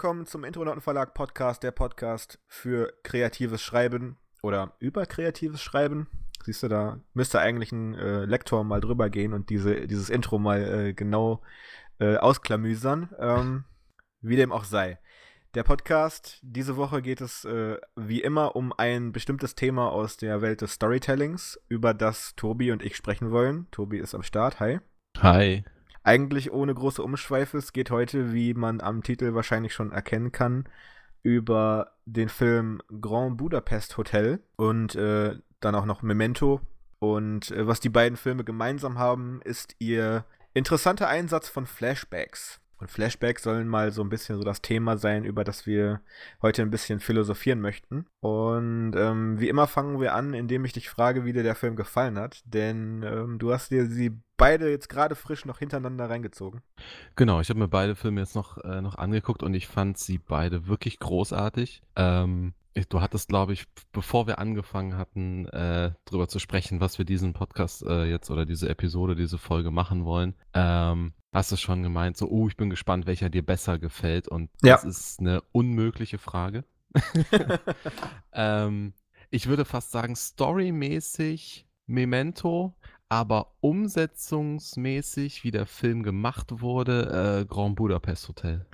Willkommen zum Intronauten Verlag Podcast, der Podcast für kreatives Schreiben oder über kreatives Schreiben. Siehst du, da müsste eigentlich ein äh, Lektor mal drüber gehen und diese, dieses Intro mal äh, genau äh, ausklamüsern. Ähm, wie dem auch sei. Der Podcast, diese Woche geht es äh, wie immer um ein bestimmtes Thema aus der Welt des Storytellings, über das Tobi und ich sprechen wollen. Tobi ist am Start, hi. Hi. Eigentlich ohne große Umschweife. Es geht heute, wie man am Titel wahrscheinlich schon erkennen kann, über den Film Grand Budapest Hotel und äh, dann auch noch Memento. Und äh, was die beiden Filme gemeinsam haben, ist ihr interessanter Einsatz von Flashbacks. Und Flashbacks sollen mal so ein bisschen so das Thema sein, über das wir heute ein bisschen philosophieren möchten. Und ähm, wie immer fangen wir an, indem ich dich frage, wie dir der Film gefallen hat. Denn ähm, du hast dir sie beide jetzt gerade frisch noch hintereinander reingezogen. Genau, ich habe mir beide Filme jetzt noch, äh, noch angeguckt und ich fand sie beide wirklich großartig. Ähm, du hattest, glaube ich, bevor wir angefangen hatten, äh, darüber zu sprechen, was wir diesen Podcast äh, jetzt oder diese Episode, diese Folge machen wollen, ähm, hast du schon gemeint, so, oh, ich bin gespannt, welcher dir besser gefällt. Und Ja. das ist eine unmögliche Frage. ähm, ich würde fast sagen, storymäßig Memento, aber umsetzungsmäßig, wie der Film gemacht wurde, äh, Grand Budapest Hotel.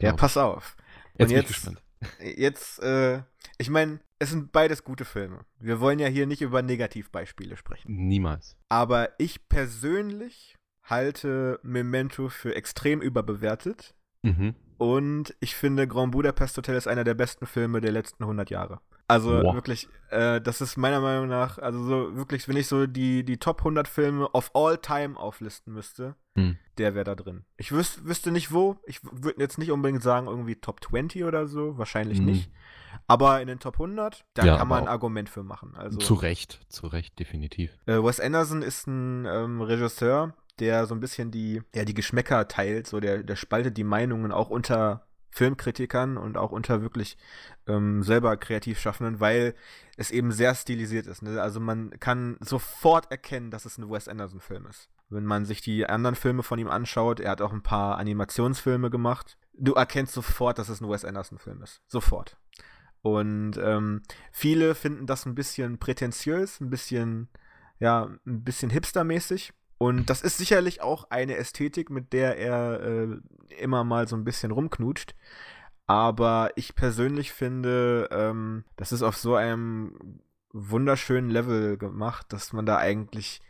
Ja, glaub pass auf. Jetzt Und bin ich jetzt, gespannt. jetzt, äh, ich meine, es sind beides gute Filme. Wir wollen ja hier nicht über Negativbeispiele sprechen. Niemals. Aber ich persönlich halte Memento für extrem überbewertet. Mhm. Und ich finde, Grand Budapest Hotel ist einer der besten Filme der letzten 100 Jahre. Also Boah. wirklich, äh, das ist meiner Meinung nach, also so wirklich, wenn ich so die, die Top 100 Filme of all time auflisten müsste, Hm. der wäre da drin. Ich wüs wüsste nicht wo. Ich würde jetzt nicht unbedingt sagen, irgendwie Top 20 oder so. Wahrscheinlich Mhm. nicht. Aber in den Top 100, da Ja, kann man ein Argument für machen. Also, zu Recht, zu Recht, definitiv. äh, Wes Anderson ist ein ähm, Regisseur, der so ein bisschen die, ja, die Geschmäcker teilt. So, der, der spaltet die Meinungen auch unter Filmkritikern und auch unter wirklich ähm, selber kreativ Schaffenden, weil es eben sehr stilisiert ist. Ne? Also man kann sofort erkennen, dass es ein Wes Anderson-Film ist. Wenn man sich die anderen Filme von ihm anschaut, er hat auch ein paar Animationsfilme gemacht. Du erkennst sofort, dass es ein Wes Anderson-Film ist. Sofort. Und ähm, viele finden das ein bisschen prätentiös, ein bisschen, ja, ein bisschen hipstermäßig. Und das ist sicherlich auch eine Ästhetik, mit der er äh, immer mal so ein bisschen rumknutscht. Aber ich persönlich finde, ähm, das ist auf so einem wunderschönen Level gemacht, dass man da eigentlich.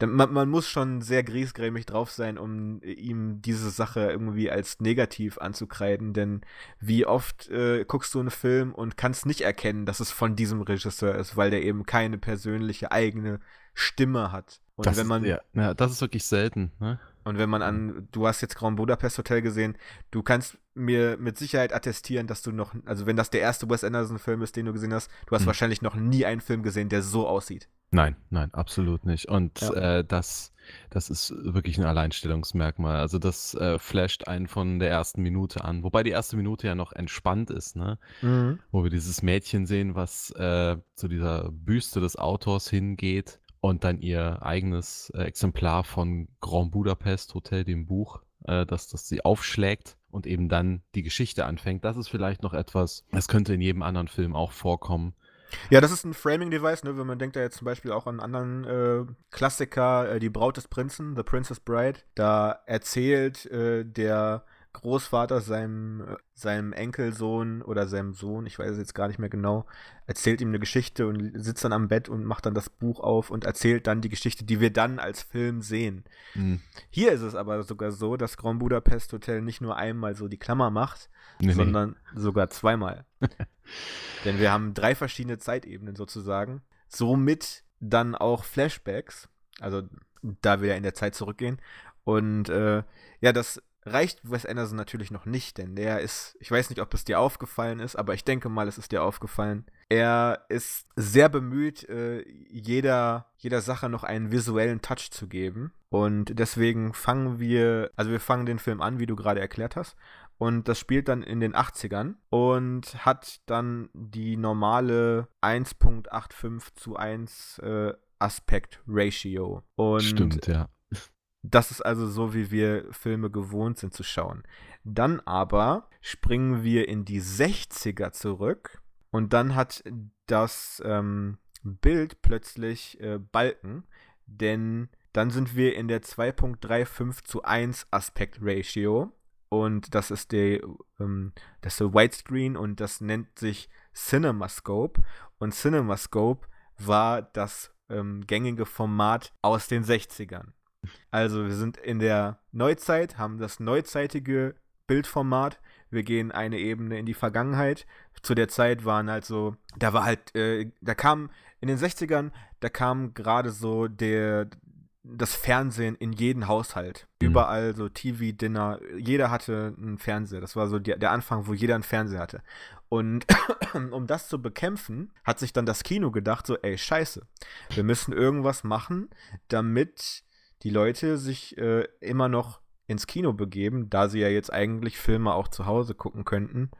Man, man muss schon sehr griesgrämig drauf sein, um ihm diese Sache irgendwie als negativ anzukreiden. Denn wie oft äh, guckst du einen Film und kannst nicht erkennen, dass es von diesem Regisseur ist, weil der eben keine persönliche eigene Stimme hat. Und das, wenn man ist, ja, ja, das ist wirklich selten. Ne? und wenn man an, du hast jetzt Grand Budapest Hotel gesehen, du kannst mir mit Sicherheit attestieren, dass du noch, also wenn das der erste Wes Anderson-Film ist, den du gesehen hast, du hast Hm. wahrscheinlich noch nie einen Film gesehen, der so aussieht. Nein, nein, absolut nicht. Und Ja. äh, das, das ist wirklich ein Alleinstellungsmerkmal. Also das äh, flasht einen von der ersten Minute an. Wobei die erste Minute ja noch entspannt ist, ne? Wo wir dieses Mädchen sehen, was äh, zu dieser Büste des Autors hingeht und dann ihr eigenes äh, Exemplar von Grand Budapest Hotel, dem Buch, äh, dass das sie aufschlägt und eben dann die Geschichte anfängt. Das ist vielleicht noch etwas, das könnte in jedem anderen Film auch vorkommen. Ja, das ist ein Framing-Device, ne? Wenn man denkt da jetzt zum Beispiel auch an einen anderen äh, Klassiker, äh, Die Braut des Prinzen, The Princess Bride. Da erzählt äh, der Großvater seinem, äh, seinem Enkelsohn oder seinem Sohn, ich weiß es jetzt gar nicht mehr genau, erzählt ihm eine Geschichte und sitzt dann am Bett und macht dann das Buch auf und erzählt dann die Geschichte, die wir dann als Film sehen. Hm. Hier ist es aber sogar so, dass Grand Budapest Hotel nicht nur einmal so die Klammer macht, Nee, nee. sondern sogar zweimal. Denn wir haben drei verschiedene Zeitebenen sozusagen. Somit dann auch Flashbacks, also da wir ja in der Zeit zurückgehen. Und äh, ja, das reicht Wes Anderson natürlich noch nicht, denn der ist, ich weiß nicht, ob es dir aufgefallen ist, aber ich denke mal, es ist dir aufgefallen. Er ist sehr bemüht, äh, jeder, jeder Sache noch einen visuellen Touch zu geben. Und deswegen fangen wir, also wir fangen den Film an, wie du gerade erklärt hast. Und das spielt dann in den 80ern und hat dann die normale 1.85 zu 1 äh, Aspekt Ratio. Und Stimmt, ja. Das ist also so, wie wir Filme gewohnt sind zu schauen. Dann aber springen wir in die 60er zurück und dann hat das ähm, Bild plötzlich äh, Balken, denn dann sind wir in der 2.35 zu 1 Aspekt Ratio und das ist der, ähm, das ist der Widescreen und das nennt sich CinemaScope und CinemaScope war das ähm, gängige Format aus den 60ern. Also wir sind in der Neuzeit, haben das neuzeitige Bildformat. Wir gehen eine Ebene in die Vergangenheit. Zu der Zeit waren halt so, da war halt, äh, da kam in den 60ern, da kam gerade so der, das Fernsehen in jeden Haushalt. Mhm. Überall so TV-Dinner. Jeder hatte einen Fernseher. Das war so die, der Anfang, wo jeder einen Fernseher hatte. Und um das zu bekämpfen, hat sich dann das Kino gedacht, so, ey, scheiße, wir müssen irgendwas machen, damit die Leute sich äh, immer noch ins Kino begeben, da sie ja jetzt eigentlich Filme auch zu Hause gucken könnten,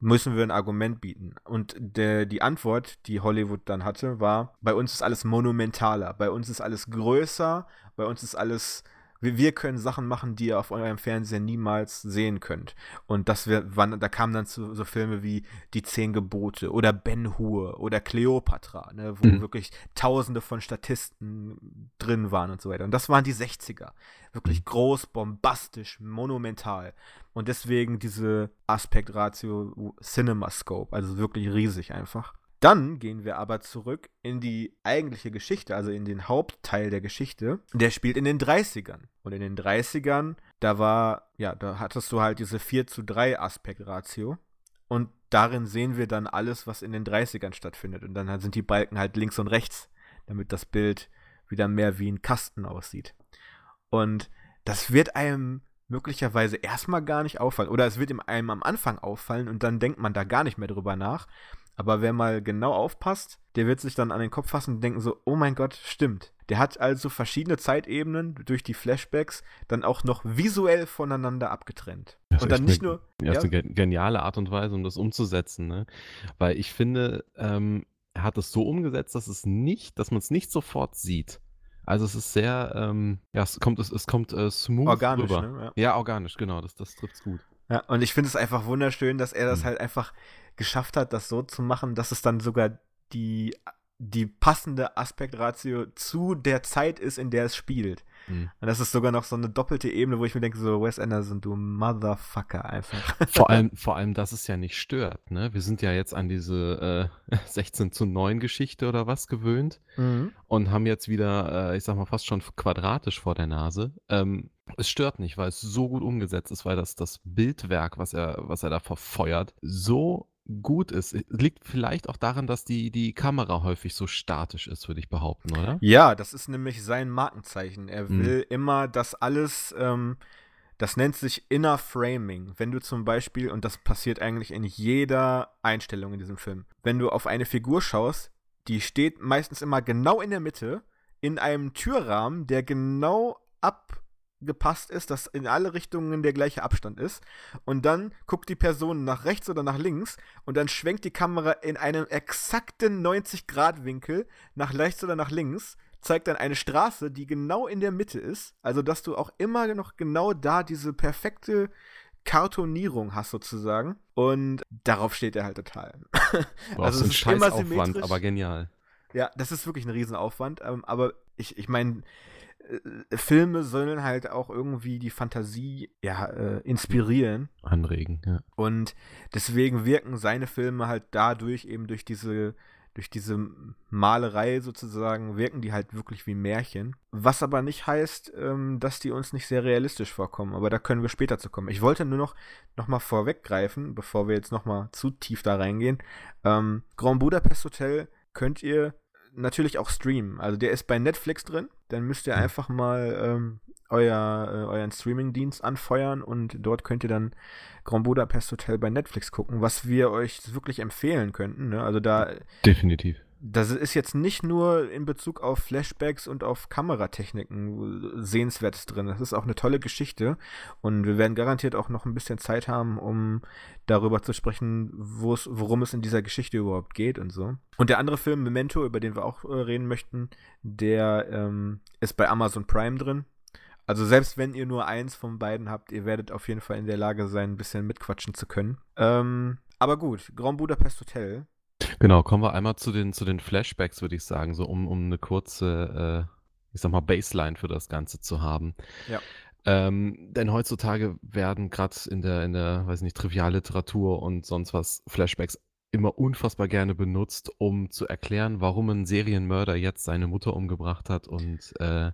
müssen wir ein Argument bieten. Und der, die Antwort, die Hollywood dann hatte, war, bei uns ist alles monumentaler, bei uns ist alles größer, bei uns ist alles wir, können Sachen machen, die ihr auf eurem Fernseher niemals sehen könnt. Und das wir, wann, da kamen dann zu, so Filme wie Die Zehn Gebote oder Ben Hur oder Cleopatra, ne, wo mhm. wirklich tausende von Statisten drin waren und so weiter. Und das waren die 60er. Wirklich mhm. groß, bombastisch, monumental. Und deswegen diese Aspektratio CinemaScope, also wirklich riesig einfach. Dann gehen wir aber zurück in die eigentliche Geschichte, also in den Hauptteil der Geschichte. Der spielt in den 30ern. Und in den 30ern, da war, ja, da hattest du halt diese 4 zu 3 Aspektratio. Und darin sehen wir dann alles, was in den 30ern stattfindet. Und dann sind die Balken halt links und rechts, damit das Bild wieder mehr wie ein Kasten aussieht. Und das wird einem möglicherweise erstmal gar nicht auffallen. Oder es wird einem am Anfang auffallen und dann denkt man da gar nicht mehr drüber nach. Aber wer mal genau aufpasst, der wird sich dann an den Kopf fassen und denken so, oh mein Gott, stimmt. Der hat also verschiedene Zeitebenen durch die Flashbacks dann auch noch visuell voneinander abgetrennt. und dann nicht nur. Ja, ja, ist eine geniale Art und Weise, um das umzusetzen, ne? Weil ich finde, ähm, er hat es so umgesetzt, dass es nicht, dass man es nicht sofort sieht. Also es ist sehr, ähm, ja, es kommt, es, es kommt äh, smooth organisch, rüber. Ne? Ja. ja. organisch, genau, das, das trifft es gut. Ja, und ich finde es einfach wunderschön, dass er das mhm. halt einfach geschafft hat, das so zu machen, dass es dann sogar die, die passende Aspektratio zu der Zeit ist, in der es spielt. Mhm. Und das ist sogar noch so eine doppelte Ebene, wo ich mir denke, so Wes Anderson, du Motherfucker einfach. Vor allem, vor allem, dass es ja nicht stört, ne? Wir sind ja jetzt an diese äh, 16 zu 9 Geschichte oder was gewöhnt mhm. und haben jetzt wieder, äh, ich sag mal, fast schon quadratisch vor der Nase. Ähm, es stört nicht, weil es so gut umgesetzt ist, weil das, das Bildwerk, was er, was er da verfeuert, so gut ist. Liegt vielleicht auch daran, dass die, die Kamera häufig so statisch ist, würde ich behaupten, oder? Ja, das ist nämlich sein Markenzeichen. Er hm. will immer, dass alles, ähm, das nennt sich Inner Framing. Wenn du zum Beispiel, und das passiert eigentlich in jeder Einstellung in diesem Film, wenn du auf eine Figur schaust, die steht meistens immer genau in der Mitte, in einem Türrahmen, der genau ab gepasst ist, dass in alle Richtungen der gleiche Abstand ist. Und dann guckt die Person nach rechts oder nach links und dann schwenkt die Kamera in einem exakten 90-Grad-Winkel nach rechts oder nach links, zeigt dann eine Straße, die genau in der Mitte ist. Also, dass du auch immer noch genau da diese perfekte Kartonierung hast sozusagen. Und darauf steht er halt total. Boah, also es ist ein Scheißaufwand, aber genial. Ja, das ist wirklich ein Riesenaufwand. Ähm, aber ich, ich meine, äh, Filme sollen halt auch irgendwie die Fantasie ja, äh, inspirieren. Anregen, ja. Und deswegen wirken seine Filme halt dadurch eben durch diese, durch diese Malerei sozusagen, wirken die halt wirklich wie Märchen. Was aber nicht heißt, ähm, dass die uns nicht sehr realistisch vorkommen. Aber da können wir später zu kommen. Ich wollte nur noch, noch mal vorweggreifen, bevor wir jetzt noch mal zu tief da reingehen. Ähm, Grand Budapest Hotel könnt ihr natürlich auch streamen. Also der ist bei Netflix drin. Dann müsst ihr einfach mal ähm, euer, äh, euren Streaming-Dienst anfeuern und dort könnt ihr dann Grand Budapest Hotel bei Netflix gucken, was wir euch wirklich empfehlen könnten. Ne? Also da. Definitiv das ist jetzt nicht nur in Bezug auf Flashbacks und auf Kameratechniken sehenswertes drin. Das ist auch eine tolle Geschichte und wir werden garantiert auch noch ein bisschen Zeit haben, um darüber zu sprechen, worum es in dieser Geschichte überhaupt geht und so. Und der andere Film, Memento, über den wir auch äh, reden möchten, der ähm, ist bei Amazon Prime drin. Also selbst wenn ihr nur eins von beiden habt, ihr werdet auf jeden Fall in der Lage sein, ein bisschen mitquatschen zu können. Ähm, aber gut, Grand Budapest Hotel. Genau, kommen wir einmal zu den, zu den Flashbacks, würde ich sagen, so um, um eine kurze, äh, ich sag mal, Baseline für das Ganze zu haben. Ja. Ähm, denn heutzutage werden gerade in der, in der, weiß nicht, Trivialliteratur und sonst was Flashbacks immer unfassbar gerne benutzt, um zu erklären, warum ein Serienmörder jetzt seine Mutter umgebracht hat und äh,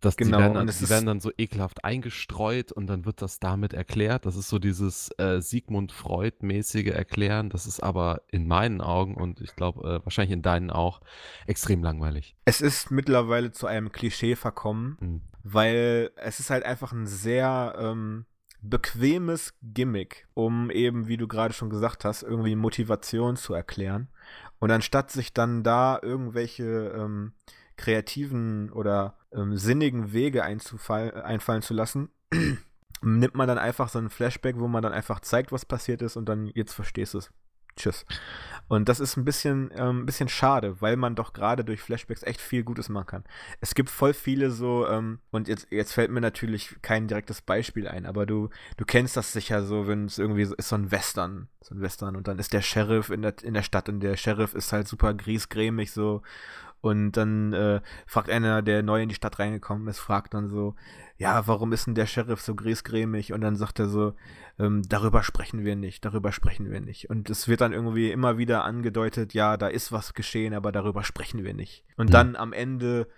das, genau, die, werden dann, die werden dann so ekelhaft eingestreut und dann wird das damit erklärt. Das ist so dieses äh, Sigmund Freud-mäßige Erklären. Das ist aber in meinen Augen und ich glaube äh, wahrscheinlich in deinen auch extrem langweilig. Es ist mittlerweile zu einem Klischee verkommen, mhm. weil es ist halt einfach ein sehr ähm, bequemes Gimmick, um eben, wie du gerade schon gesagt hast, irgendwie Motivation zu erklären. Und anstatt sich dann da irgendwelche ähm, kreativen oder ähm, sinnigen Wege einfallen zu lassen, nimmt man dann einfach so einen Flashback, wo man dann einfach zeigt, was passiert ist und dann jetzt verstehst du es. Tschüss. Und das ist ein bisschen, ähm, ein bisschen schade, weil man doch gerade durch Flashbacks echt viel Gutes machen kann. Es gibt voll viele so, ähm, und jetzt, jetzt fällt mir natürlich kein direktes Beispiel ein, aber du, du kennst das sicher so, wenn es irgendwie so ist, so ein Western, so ein Western, und dann ist der Sheriff in der, in der Stadt und der Sheriff ist halt super griesgrämig so und dann äh, fragt einer, der neu in die Stadt reingekommen ist, fragt dann so, ja, warum ist denn der Sheriff so griesgrämig? Und dann sagt er so, ähm, darüber sprechen wir nicht, darüber sprechen wir nicht. Und es wird dann irgendwie immer wieder angedeutet, ja, da ist was geschehen, aber darüber sprechen wir nicht. Und mhm. dann am Ende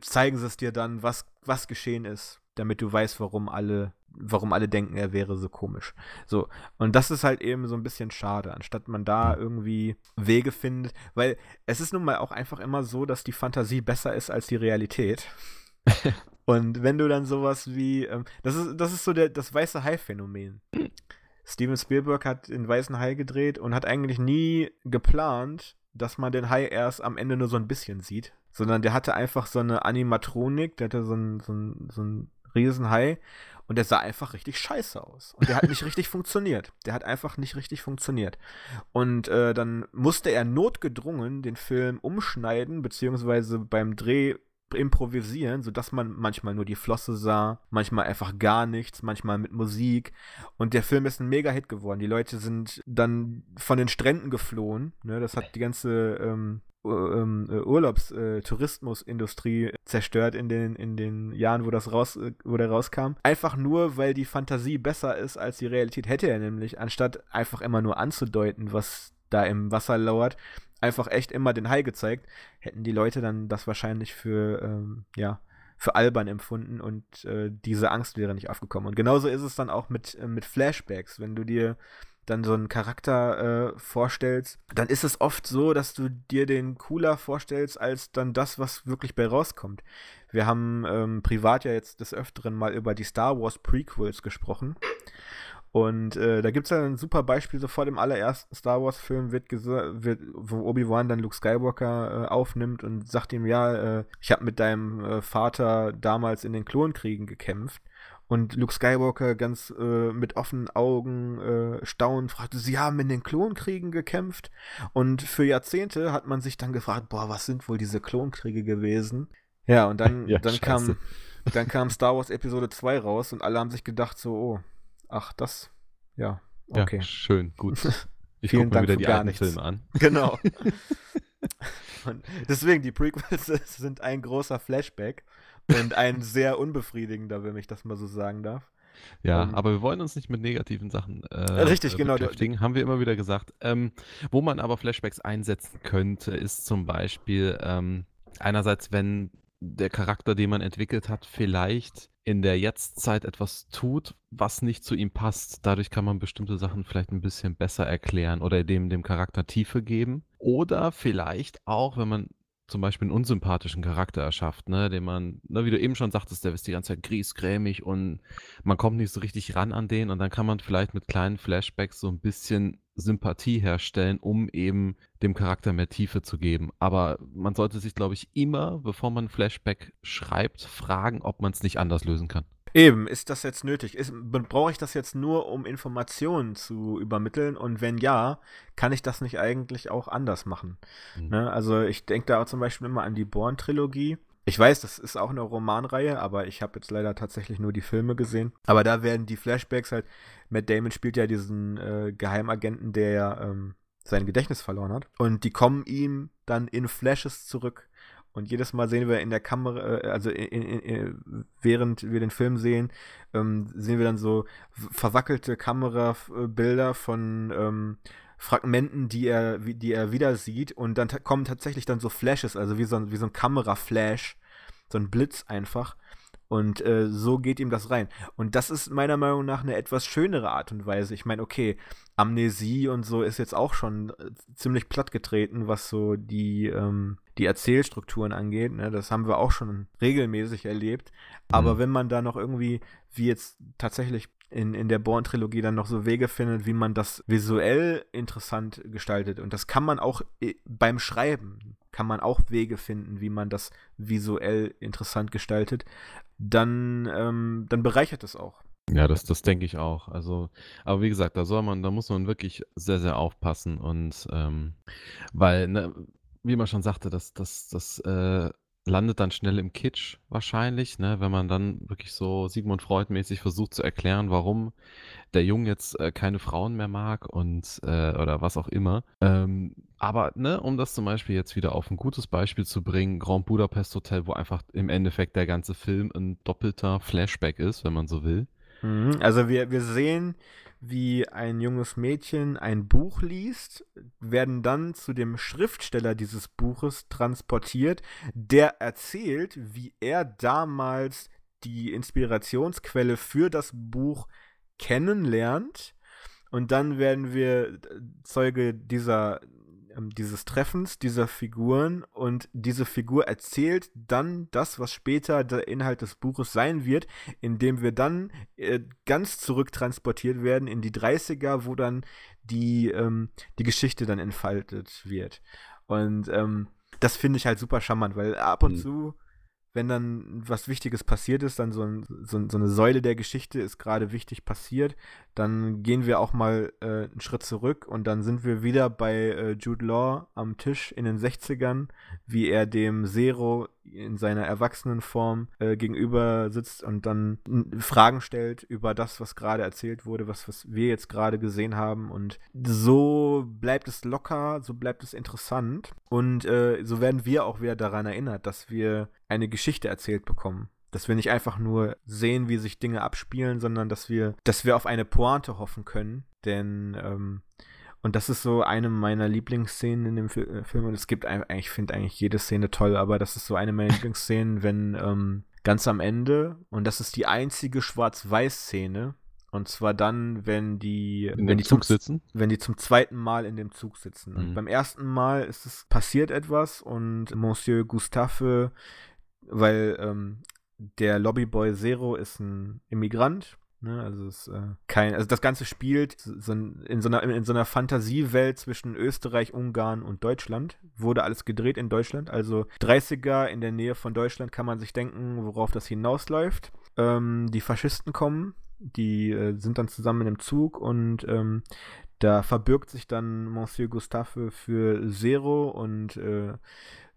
zeigen sie es dir dann, was, was geschehen ist, damit du weißt, warum alle warum alle denken, er wäre so komisch. So, und das ist halt eben so ein bisschen schade, anstatt man da irgendwie Wege findet, weil es ist nun mal auch einfach immer so, dass die Fantasie besser ist als die Realität. und wenn du dann sowas wie, ähm, das ist, das ist so der, das weiße Hai-Phänomen. Steven Spielberg hat den weißen Hai gedreht und hat eigentlich nie geplant, dass man den Hai erst am Ende nur so ein bisschen sieht, sondern der hatte einfach so eine Animatronik, der hatte so ein, so ein, so ein Riesenhai und der sah einfach richtig scheiße aus. Und der hat nicht richtig funktioniert. Der hat einfach nicht richtig funktioniert. Und äh, dann musste er notgedrungen den Film umschneiden, beziehungsweise beim Dreh improvisieren, sodass man manchmal nur die Flosse sah, manchmal einfach gar nichts, manchmal mit Musik. Und der Film ist ein Mega-Hit geworden. Die Leute sind dann von den Stränden geflohen. Ne? Das hat die ganze ähm, ähm, äh, Urlaubstourismusindustrie äh, zerstört in den, in den Jahren, wo das raus, äh, wo der rauskam. Einfach nur, weil die Fantasie besser ist als die Realität. Hätte er nämlich, anstatt einfach immer nur anzudeuten, was da im Wasser lauert, einfach echt immer den Hai gezeigt, hätten die Leute dann das wahrscheinlich für, ähm, ja, für albern empfunden und äh, diese Angst wäre nicht aufgekommen. Und genauso ist es dann auch mit, äh, mit Flashbacks. Wenn du dir dann so einen Charakter äh, vorstellst, dann ist es oft so, dass du dir den cooler vorstellst, als dann das, was wirklich bei rauskommt. Wir haben ähm, privat ja jetzt des Öfteren mal über die Star Wars Prequels gesprochen. Und äh, da gibt es ja ein super Beispiel, so vor dem allerersten Star Wars-Film wird, wird wo Obi-Wan dann Luke Skywalker äh, aufnimmt und sagt ihm, ja, äh, ich habe mit deinem äh, Vater damals in den Klonkriegen gekämpft. Und Luke Skywalker ganz äh, mit offenen Augen äh, staunend fragte, sie haben in den Klonkriegen gekämpft. Und für Jahrzehnte hat man sich dann gefragt, boah, was sind wohl diese Klonkriege gewesen? Ja, und dann, ja, dann kam dann kam Star Wars Episode 2 raus und alle haben sich gedacht so, oh, ach, das, ja, okay. Ja, schön, gut. Ich Vielen gucke mir wieder die alten nichts. Filme an. Genau. deswegen, die Prequels sind ein großer Flashback. Und ein sehr unbefriedigender, wenn ich das mal so sagen darf. Ja, um, ähm, aber wir wollen uns nicht mit negativen Sachen äh, richtig, genau, beschäftigen, haben wir immer wieder gesagt. Ähm, wo man aber Flashbacks einsetzen könnte, ist zum Beispiel ähm, einerseits, wenn der Charakter, den man entwickelt hat, vielleicht in der Jetztzeit etwas tut, was nicht zu ihm passt. Dadurch kann man bestimmte Sachen vielleicht ein bisschen besser erklären oder dem, dem Charakter Tiefe geben. Oder vielleicht auch, wenn man zum Beispiel einen unsympathischen Charakter erschafft, ne, den man, ne, wie du eben schon sagtest, der ist die ganze Zeit griesgrämig und man kommt nicht so richtig ran an den und dann kann man vielleicht mit kleinen Flashbacks so ein bisschen Sympathie herstellen, um eben dem Charakter mehr Tiefe zu geben. Aber man sollte sich, glaube ich, immer, bevor man Flashback schreibt, fragen, ob man es nicht anders lösen kann. Eben, ist das jetzt nötig? brauche ich das jetzt nur, um Informationen zu übermitteln? Und wenn ja, kann ich das nicht eigentlich auch anders machen? Mhm. Ne? Also ich denke da zum Beispiel immer an die Born-Trilogie. Ich weiß, das ist auch eine Romanreihe, aber ich habe jetzt leider tatsächlich nur die Filme gesehen. Aber da werden die Flashbacks halt, Matt Damon spielt ja diesen äh, Geheimagenten, der ähm, sein Gedächtnis verloren hat. Und die kommen ihm dann in Flashes zurück. Und jedes Mal sehen wir in der Kamera, äh, also in, in, in, während wir den Film sehen, ähm, sehen wir dann so verwackelte Kamerabilder von ähm, Fragmenten, die er, die er wieder sieht. Und dann kommen tatsächlich dann so Flashes, also wie so ein, wie so ein Kameraflash, so ein Blitz einfach. Und äh, so geht ihm das rein. Und das ist meiner Meinung nach eine etwas schönere Art und Weise. Ich meine, okay, Amnesie und so ist jetzt auch schon äh, ziemlich plattgetreten, was so die, ähm, die Erzählstrukturen angeht. Ne? Das haben wir auch schon regelmäßig erlebt. Aber mhm. wenn man da noch irgendwie, wie jetzt tatsächlich in, in der Born-Trilogie dann noch so Wege findet, wie man das visuell interessant gestaltet. Und das kann man auch äh, beim Schreiben, kann man auch Wege finden, wie man das visuell interessant gestaltet dann, ähm, dann bereichert es auch. Ja, das, das denke ich auch. Also, aber wie gesagt, da soll man, da muss man wirklich sehr, sehr aufpassen und ähm, weil, ne, wie man schon sagte, das, das, das äh, landet dann schnell im Kitsch wahrscheinlich, ne, wenn man dann wirklich so Sigmund Freud-mäßig versucht zu erklären, warum der Junge jetzt äh, keine Frauen mehr mag und äh, oder was auch immer. Ähm, aber ne, um das zum Beispiel jetzt wieder auf ein gutes Beispiel zu bringen, Grand Budapest Hotel, wo einfach im Endeffekt der ganze Film ein doppelter Flashback ist, wenn man so will. Mhm, also wir, wir sehen, wie ein junges Mädchen ein Buch liest, werden dann zu dem Schriftsteller dieses Buches transportiert, der erzählt, wie er damals die Inspirationsquelle für das Buch kennenlernt. Und dann werden wir Zeuge dieser dieses Treffens dieser Figuren und diese Figur erzählt dann das, was später der Inhalt des Buches sein wird, indem wir dann äh, ganz zurücktransportiert werden in die 30er, wo dann die, ähm, die Geschichte dann entfaltet wird. Und ähm, das finde ich halt super charmant, weil ab und mhm. zu wenn dann was Wichtiges passiert ist, dann so, ein, so, so eine Säule der Geschichte ist gerade wichtig passiert, dann gehen wir auch mal äh, einen Schritt zurück und dann sind wir wieder bei äh, Jude Law am Tisch in den 60ern, wie er dem Zero in seiner Erwachsenenform äh, gegenüber sitzt und dann Fragen stellt über das, was gerade erzählt wurde, was, was wir jetzt gerade gesehen haben. Und so bleibt es locker, so bleibt es interessant. Und äh, so werden wir auch wieder daran erinnert, dass wir eine Geschichte erzählt bekommen. Dass wir nicht einfach nur sehen, wie sich Dinge abspielen, sondern dass wir, dass wir auf eine Pointe hoffen können. Denn ähm, und das ist so eine meiner Lieblingsszenen in dem äh, Film. Und es gibt eigentlich, ich finde eigentlich jede Szene toll, aber das ist so eine meiner Lieblingsszenen, wenn ähm, ganz am Ende, und das ist die einzige Schwarz-Weiß-Szene, und zwar dann, wenn die, in wenn die Zug zum, sitzen? Wenn die zum zweiten Mal in dem Zug sitzen. Mhm. beim ersten Mal ist es passiert etwas und Monsieur Gustave, weil ähm, der Lobbyboy Zero ist ein Immigrant Ne, also es äh, kein, also das Ganze spielt so in, so einer, in so einer Fantasiewelt zwischen Österreich, Ungarn und Deutschland. Wurde alles gedreht in Deutschland. Also 30er in der Nähe von Deutschland kann man sich denken, worauf das hinausläuft. Ähm, die Faschisten kommen, die äh, sind dann zusammen in einem Zug und ähm, da verbirgt sich dann Monsieur Gustave für Zero und äh,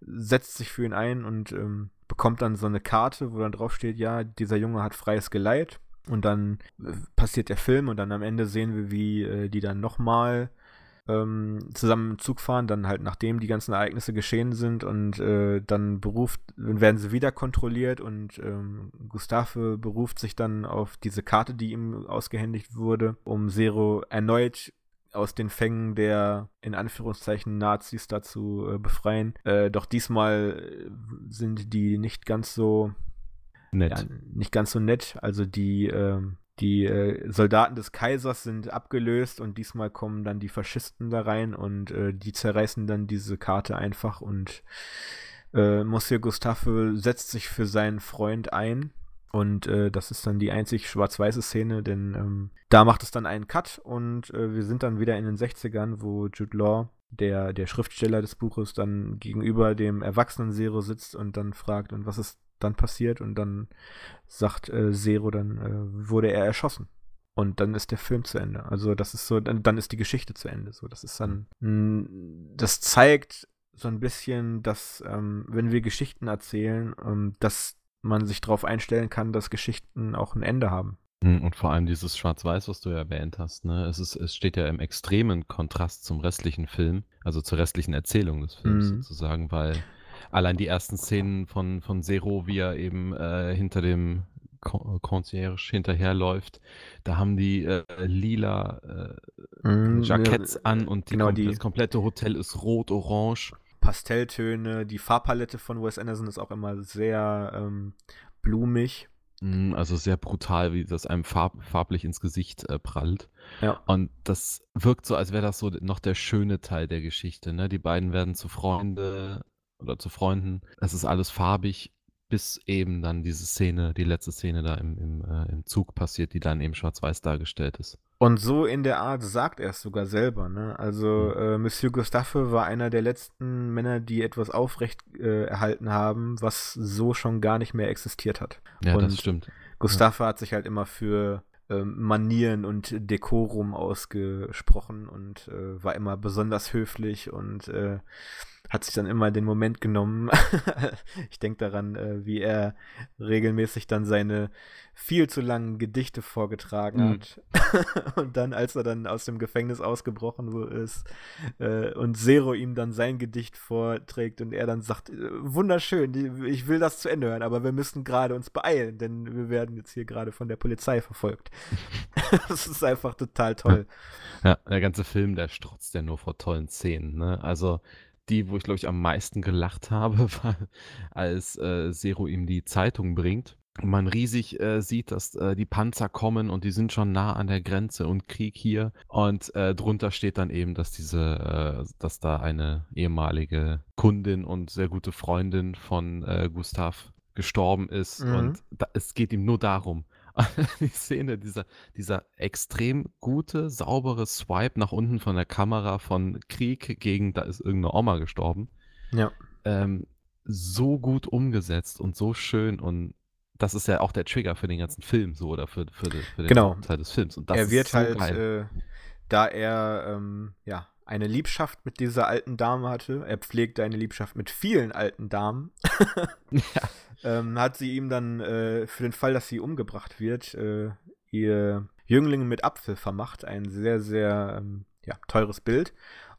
setzt sich für ihn ein und ähm, bekommt dann so eine Karte, wo dann drauf steht, ja, dieser Junge hat freies Geleit. Und dann äh, passiert der Film und dann am Ende sehen wir, wie äh, die dann nochmal ähm, zusammen im Zug fahren, dann halt nachdem die ganzen Ereignisse geschehen sind und äh, dann beruft, werden sie wieder kontrolliert und ähm, Gustave beruft sich dann auf diese Karte, die ihm ausgehändigt wurde, um Zero erneut aus den Fängen der in Anführungszeichen Nazis dazu äh, befreien. Äh, doch diesmal äh, sind die nicht ganz so nett. Ja, nicht ganz so nett. Also die, äh, die Soldaten des Kaisers sind abgelöst und diesmal kommen dann die Faschisten da rein und äh, die zerreißen dann diese Karte einfach und äh, Monsieur Gustave setzt sich für seinen Freund ein. Und äh, das ist dann die einzig schwarz-weiße Szene, denn ähm, da macht es dann einen Cut und äh, wir sind dann wieder in den 60ern, wo Jude Law der, der Schriftsteller des Buches dann gegenüber dem erwachsenen Zero sitzt und dann fragt, und was ist dann passiert und dann sagt äh, Zero, dann äh, wurde er erschossen. Und dann ist der Film zu Ende. Also das ist so, dann, dann ist die Geschichte zu Ende. So, das ist dann, mh, das zeigt so ein bisschen, dass, ähm, wenn wir Geschichten erzählen, ähm, dass man sich darauf einstellen kann, dass Geschichten auch ein Ende haben. Hm, und vor allem dieses Schwarz-Weiß, was du ja erwähnt hast, ne? Es, ist, es steht ja im extremen Kontrast zum restlichen Film, also zur restlichen Erzählung des Films mhm. sozusagen, weil allein die ersten Szenen von, von Zero, wie er eben äh, hinter dem Concierge hinterherläuft, da haben die äh, lila äh, mm, Jacketts ja, an und genau, kom das komplette Hotel ist rot-orange. Pastelltöne, die Farbpalette von Wes Anderson ist auch immer sehr ähm, blumig. Mm, also sehr brutal, wie das einem farb, farblich ins Gesicht äh, prallt. Ja. Und das wirkt so, als wäre das so noch der schöne Teil der Geschichte. Ne? Die beiden werden zu Freunde oder zu Freunden. Es ist alles farbig, bis eben dann diese Szene, die letzte Szene da im, im, äh, im Zug passiert, die dann eben schwarz-weiß dargestellt ist. Und so in der Art sagt er es sogar selber. Ne? Also mhm. äh, Monsieur Gustave war einer der letzten Männer, die etwas aufrecht äh, erhalten haben, was so schon gar nicht mehr existiert hat. Ja, und das stimmt. Gustave ja. hat sich halt immer für ähm, Manieren und Dekorum ausgesprochen und äh, war immer besonders höflich und äh, hat sich dann immer den Moment genommen. ich denke daran, äh, wie er regelmäßig dann seine viel zu langen Gedichte vorgetragen mhm. hat. und dann, als er dann aus dem Gefängnis ausgebrochen ist äh, und Zero ihm dann sein Gedicht vorträgt und er dann sagt, äh, wunderschön, ich will das zu Ende hören, aber wir müssen gerade uns beeilen, denn wir werden jetzt hier gerade von der Polizei verfolgt. das ist einfach total toll. Ja, der ganze Film, der strotzt ja nur vor tollen Szenen. Ne? Also die, wo ich glaube ich am meisten gelacht habe, war, als äh, Zero ihm die Zeitung bringt. Und man riesig äh, sieht, dass äh, die Panzer kommen und die sind schon nah an der Grenze und Krieg hier. Und äh, drunter steht dann eben, dass diese, äh, dass da eine ehemalige Kundin und sehr gute Freundin von äh, Gustav gestorben ist. Mhm. Und da, es geht ihm nur darum, die Szene, dieser, dieser extrem gute, saubere Swipe nach unten von der Kamera von Krieg gegen, da ist irgendeine Oma gestorben. Ja. Ähm, so gut umgesetzt und so schön und das ist ja auch der Trigger für den ganzen Film so oder für, für, die, für den genau. Teil des Films. Und das er wird so halt, äh, da er ähm, ja eine Liebschaft mit dieser alten Dame hatte, er pflegte eine Liebschaft mit vielen alten Damen. ja. ähm, hat sie ihm dann äh, für den Fall, dass sie umgebracht wird, äh, ihr Jüngling mit Apfel vermacht. Ein sehr, sehr ähm, ja, teures Bild.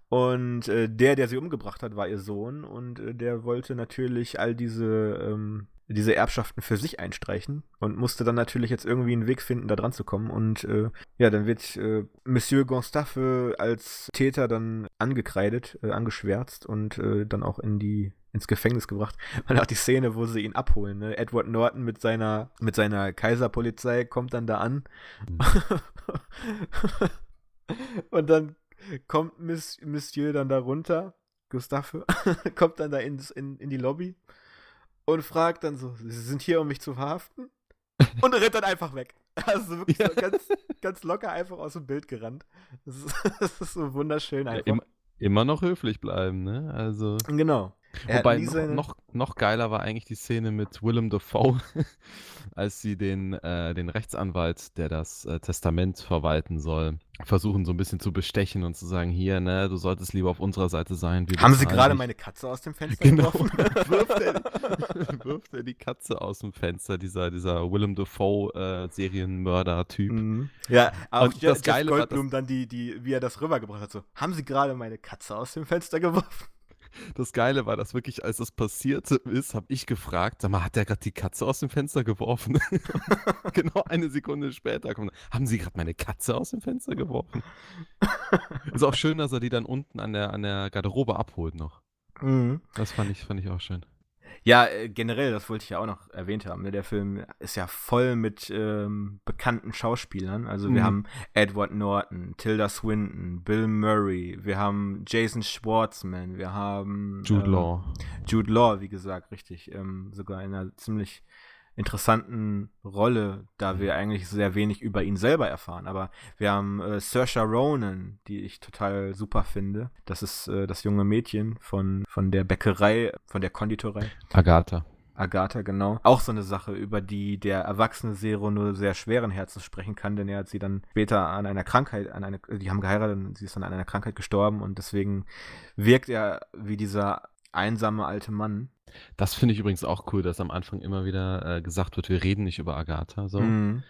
Und äh, der, der sie umgebracht hat, war ihr Sohn und äh, der wollte natürlich all diese, ähm, diese Erbschaften für sich einstreichen und musste dann natürlich jetzt irgendwie einen Weg finden, da dran zu kommen. Und äh, ja, dann wird äh, Monsieur Gonstaffe als Täter dann angekreidet, äh, angeschwärzt und äh, dann auch in die ins Gefängnis gebracht. Und auch die Szene, wo sie ihn abholen. Ne? Edward Norton mit seiner, mit seiner Kaiserpolizei kommt dann da an. Mhm. und dann kommt Miss, Monsieur dann da runter, Gustave, kommt dann da ins, in, in die Lobby und fragt dann so, Sie sind hier, um mich zu verhaften? Und rennt dann einfach weg. Also wirklich ja. so ganz, ganz locker einfach aus dem Bild gerannt. Das ist, das ist so wunderschön einfach. Ja, immer, immer noch höflich bleiben, ne? Also. Genau. Er Wobei noch, noch, noch, geiler war eigentlich die Szene mit Willem Dafoe, als sie den, äh, den Rechtsanwalt, der das äh, Testament verwalten soll, versuchen so ein bisschen zu bestechen und zu sagen, hier, ne, du solltest lieber auf unserer Seite sein. Haben sie gerade meine Katze aus dem Fenster genau. geworfen? wirft, er, wirft er die Katze aus dem Fenster, dieser, dieser Willem Dafoe äh, Serienmörder-Typ. Mhm. Ja, auch und das Geile Goldblum war, dann die, die, wie er das rübergebracht hat, so, haben sie gerade meine Katze aus dem Fenster geworfen? Das Geile war, dass wirklich, als das passiert ist, habe ich gefragt, sag mal, hat der gerade die Katze aus dem Fenster geworfen? genau eine Sekunde später kommt, haben Sie gerade meine Katze aus dem Fenster geworfen? ist auch schön, dass er die dann unten an der, an der Garderobe abholt noch. Mhm. Das fand ich, fand ich auch schön. Ja, äh, generell, das wollte ich ja auch noch erwähnt haben. Ne? Der Film ist ja voll mit ähm, bekannten Schauspielern. Also wir mhm. haben Edward Norton, Tilda Swinton, Bill Murray, wir haben Jason Schwartzman, wir haben Jude ähm, Law. Jude Law, wie gesagt, richtig. Ähm, sogar in einer ziemlich interessanten Rolle, da wir eigentlich sehr wenig über ihn selber erfahren. Aber wir haben äh, Saoirse Ronan, die ich total super finde. Das ist äh, das junge Mädchen von, von der Bäckerei, von der Konditorei. Agatha. Agatha, genau. Auch so eine Sache, über die der erwachsene Zero nur sehr schweren Herzens sprechen kann, denn er hat sie dann später an einer Krankheit, an eine, die haben geheiratet und sie ist dann an einer Krankheit gestorben und deswegen wirkt er wie dieser einsame alte Mann. Das finde ich übrigens auch cool, dass am Anfang immer wieder äh, gesagt wird, wir reden nicht über Agatha. So. Mhm.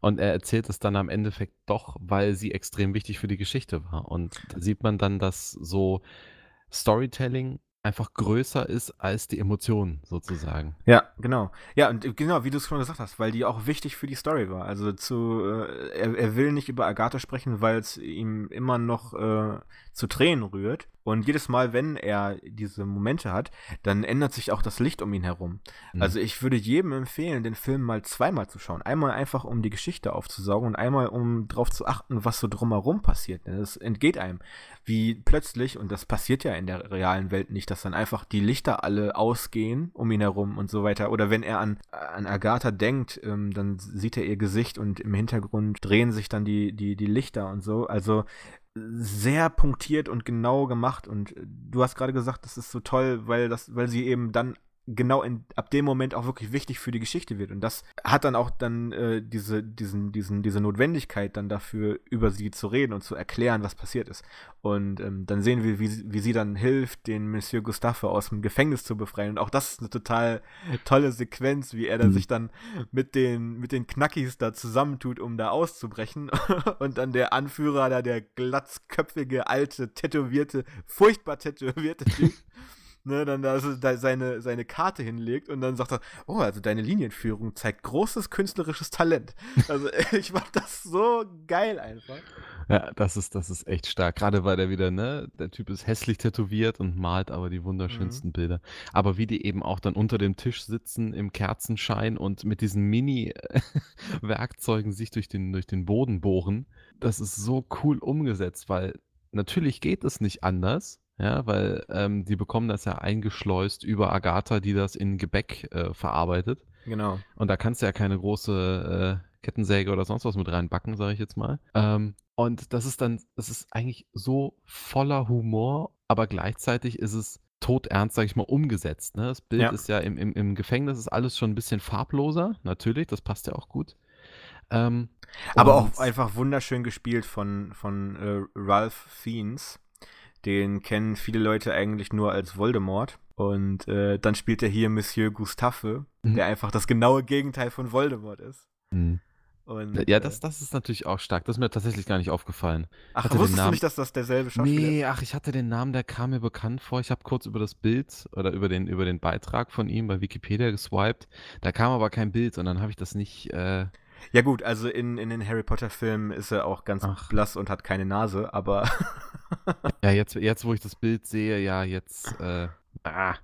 Und er erzählt es dann am Endeffekt doch, weil sie extrem wichtig für die Geschichte war. Und da sieht man dann, dass so Storytelling einfach größer ist als die Emotionen sozusagen. Ja, genau. Ja, und genau, wie du es schon gesagt hast, weil die auch wichtig für die Story war. Also zu, äh, er, er will nicht über Agatha sprechen, weil es ihm immer noch äh, zu Tränen rührt. Und jedes Mal, wenn er diese Momente hat, dann ändert sich auch das Licht um ihn herum. Mhm. Also ich würde jedem empfehlen, den Film mal zweimal zu schauen. Einmal einfach, um die Geschichte aufzusaugen und einmal, um darauf zu achten, was so drumherum passiert. Es entgeht einem, wie plötzlich, und das passiert ja in der realen Welt nicht, dass dann einfach die Lichter alle ausgehen um ihn herum und so weiter. Oder wenn er an, an Agatha denkt, ähm, dann sieht er ihr Gesicht und im Hintergrund drehen sich dann die, die, die Lichter und so. Also sehr punktiert und genau gemacht und du hast gerade gesagt, das ist so toll, weil das, weil sie eben dann genau in, ab dem Moment auch wirklich wichtig für die Geschichte wird. Und das hat dann auch dann äh, diese, diesen, diesen, diese Notwendigkeit dann dafür, über sie zu reden und zu erklären, was passiert ist. Und ähm, dann sehen wir, wie, wie sie dann hilft, den Monsieur Gustave aus dem Gefängnis zu befreien. Und auch das ist eine total tolle Sequenz, wie er dann mhm. sich dann mit den, mit den Knackis da zusammentut, um da auszubrechen. und dann der Anführer da, der glatzköpfige, alte, tätowierte, furchtbar tätowierte Typ ne, dann da, da seine, seine Karte hinlegt und dann sagt er, oh, also deine Linienführung zeigt großes künstlerisches Talent. Also ich fand das so geil einfach. Ja, das ist, das ist echt stark. Gerade weil der wieder, ne, der Typ ist hässlich tätowiert und malt aber die wunderschönsten mhm. Bilder. Aber wie die eben auch dann unter dem Tisch sitzen im Kerzenschein und mit diesen Mini-Werkzeugen sich durch den, durch den Boden bohren, das ist so cool umgesetzt, weil natürlich geht es nicht anders. Ja, weil ähm, die bekommen das ja eingeschleust über Agatha, die das in Gebäck äh, verarbeitet. Genau. Und da kannst du ja keine große äh, Kettensäge oder sonst was mit reinbacken, sage ich jetzt mal. Ähm, und das ist dann, das ist eigentlich so voller Humor, aber gleichzeitig ist es todernst, sage ich mal, umgesetzt. Ne? Das Bild ja. ist ja im, im, im Gefängnis ist alles schon ein bisschen farbloser, natürlich, das passt ja auch gut. Ähm, aber auch einfach wunderschön gespielt von, von äh, Ralph Fiennes. Den kennen viele Leute eigentlich nur als Voldemort. Und äh, dann spielt er hier Monsieur Gustave, mhm. der einfach das genaue Gegenteil von Voldemort ist. Mhm. Und, ja, das, äh, das ist natürlich auch stark. Das ist mir tatsächlich gar nicht aufgefallen. Ach, wusstest Namen... du nicht, dass das derselbe Schauspieler nee, ist? Nee, ach, ich hatte den Namen, der kam mir bekannt vor. Ich habe kurz über das Bild oder über den, über den Beitrag von ihm bei Wikipedia geswiped. Da kam aber kein Bild und dann habe ich das nicht. Äh... Ja, gut, also in, in den Harry Potter-Filmen ist er auch ganz ach. blass und hat keine Nase, aber. ja, jetzt, jetzt, wo ich das Bild sehe, ja, jetzt. Äh, ah.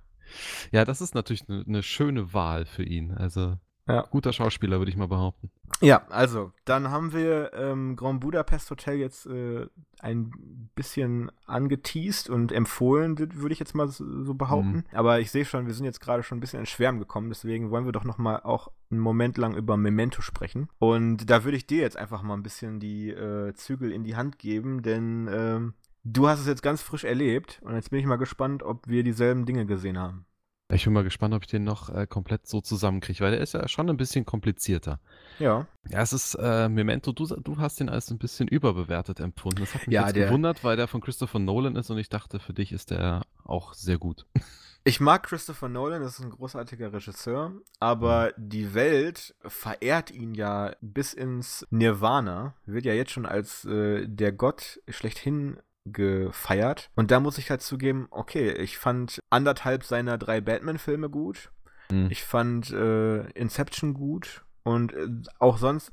Ja, das ist natürlich eine ne schöne Wahl für ihn. Also, ja. guter Schauspieler, würde ich mal behaupten. Ja, also, dann haben wir ähm, Grand Budapest Hotel jetzt äh, ein bisschen angeteased und empfohlen, würde ich jetzt mal so behaupten. Mhm. Aber ich sehe schon, wir sind jetzt gerade schon ein bisschen ins Schwärmen gekommen, deswegen wollen wir doch noch mal auch einen Moment lang über Memento sprechen. Und da würde ich dir jetzt einfach mal ein bisschen die äh, Zügel in die Hand geben, denn äh, du hast es jetzt ganz frisch erlebt und jetzt bin ich mal gespannt, ob wir dieselben Dinge gesehen haben. Ich bin mal gespannt, ob ich den noch äh, komplett so zusammenkriege, weil der ist ja schon ein bisschen komplizierter. Ja. Ja, es ist äh, Memento, du, du hast den als ein bisschen überbewertet empfunden. Das hat mich ja, jetzt der, gewundert, weil der von Christopher Nolan ist und ich dachte, für dich ist der auch sehr gut. Ich mag Christopher Nolan, das ist ein großartiger Regisseur, aber mhm. die Welt verehrt ihn ja bis ins Nirvana, wird ja jetzt schon als äh, der Gott schlechthin gefeiert. Und da muss ich halt zugeben, okay, ich fand anderthalb seiner drei Batman-Filme gut. Mhm. Ich fand äh, Inception gut. Und äh, auch sonst,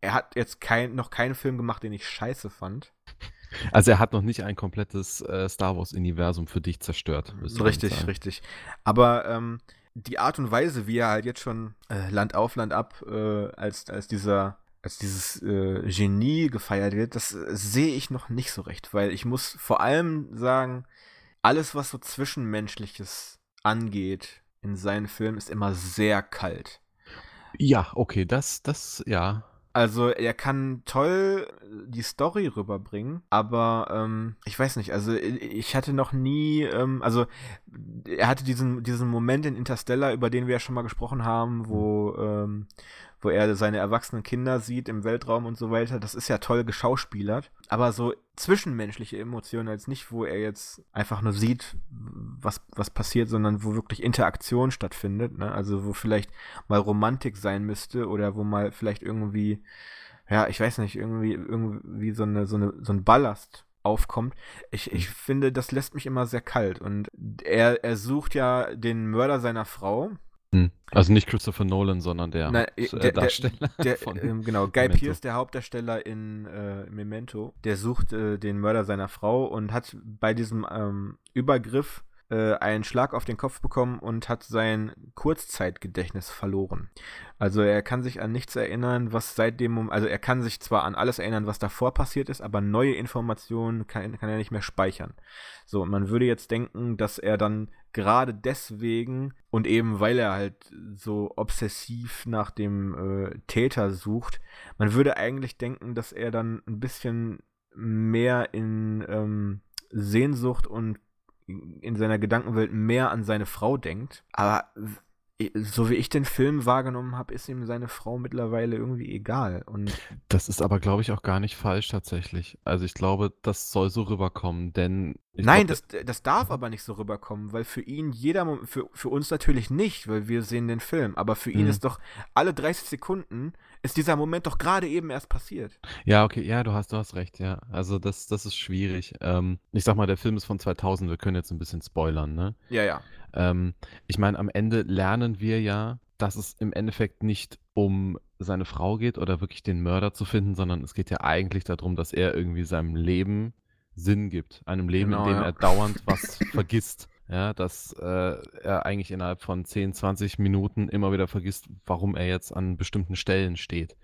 er hat jetzt kein, noch keinen Film gemacht, den ich scheiße fand. Also er hat noch nicht ein komplettes äh, Star Wars-Universum für dich zerstört. Richtig, richtig. Aber ähm, die Art und Weise, wie er halt jetzt schon äh, Land auf, Land ab äh, als, als dieser als dieses äh, Genie gefeiert wird, das äh, sehe ich noch nicht so recht, weil ich muss vor allem sagen, alles, was so Zwischenmenschliches angeht in seinen Filmen, ist immer sehr kalt. Ja, okay, das, das, ja. Also er kann toll die Story rüberbringen, aber ähm, ich weiß nicht, also ich hatte noch nie, ähm, also er hatte diesen, diesen Moment in Interstellar, über den wir ja schon mal gesprochen haben, wo, ähm, wo er seine erwachsenen Kinder sieht im Weltraum und so weiter. Das ist ja toll geschauspielert. Aber so zwischenmenschliche Emotionen als nicht, wo er jetzt einfach nur sieht, was, was passiert, sondern wo wirklich Interaktion stattfindet. Ne? Also wo vielleicht mal Romantik sein müsste oder wo mal vielleicht irgendwie, ja, ich weiß nicht, irgendwie, irgendwie so, eine, so, eine, so ein Ballast aufkommt. Ich, ich finde, das lässt mich immer sehr kalt. Und er, er sucht ja den Mörder seiner Frau. Also nicht Christopher Nolan, sondern der, Nein, äh, der Darsteller. Der, der, ähm, genau, Guy Memento. Pierce, der Hauptdarsteller in äh, Memento, der sucht äh, den Mörder seiner Frau und hat bei diesem ähm, Übergriff äh, einen Schlag auf den Kopf bekommen und hat sein Kurzzeitgedächtnis verloren. Also er kann sich an nichts erinnern, was seitdem, also er kann sich zwar an alles erinnern, was davor passiert ist, aber neue Informationen kann, kann er nicht mehr speichern. So, und man würde jetzt denken, dass er dann gerade deswegen und eben weil er halt so obsessiv nach dem äh, Täter sucht, man würde eigentlich denken, dass er dann ein bisschen mehr in ähm, Sehnsucht und in seiner Gedankenwelt mehr an seine Frau denkt. Aber so wie ich den Film wahrgenommen habe, ist ihm seine Frau mittlerweile irgendwie egal. Und das ist aber, glaube ich, auch gar nicht falsch tatsächlich. Also ich glaube, das soll so rüberkommen, denn. Nein, glaub, das, das darf aber nicht so rüberkommen, weil für ihn jeder, für, für uns natürlich nicht, weil wir sehen den Film, aber für ihn mhm. ist doch alle 30 Sekunden ist dieser Moment doch gerade eben erst passiert. Ja, okay, ja, du hast, du hast recht, ja. Also das, das ist schwierig. Ähm, ich sag mal, der Film ist von 2000, wir können jetzt ein bisschen spoilern, ne? Ja, ja. Ähm, ich meine, am Ende lernen wir ja, dass es im Endeffekt nicht um seine Frau geht oder wirklich den Mörder zu finden, sondern es geht ja eigentlich darum, dass er irgendwie seinem Leben Sinn gibt. Einem Leben, genau, in dem ja. er dauernd was vergisst. Ja, dass äh, er eigentlich innerhalb von 10, 20 Minuten immer wieder vergisst, warum er jetzt an bestimmten Stellen steht.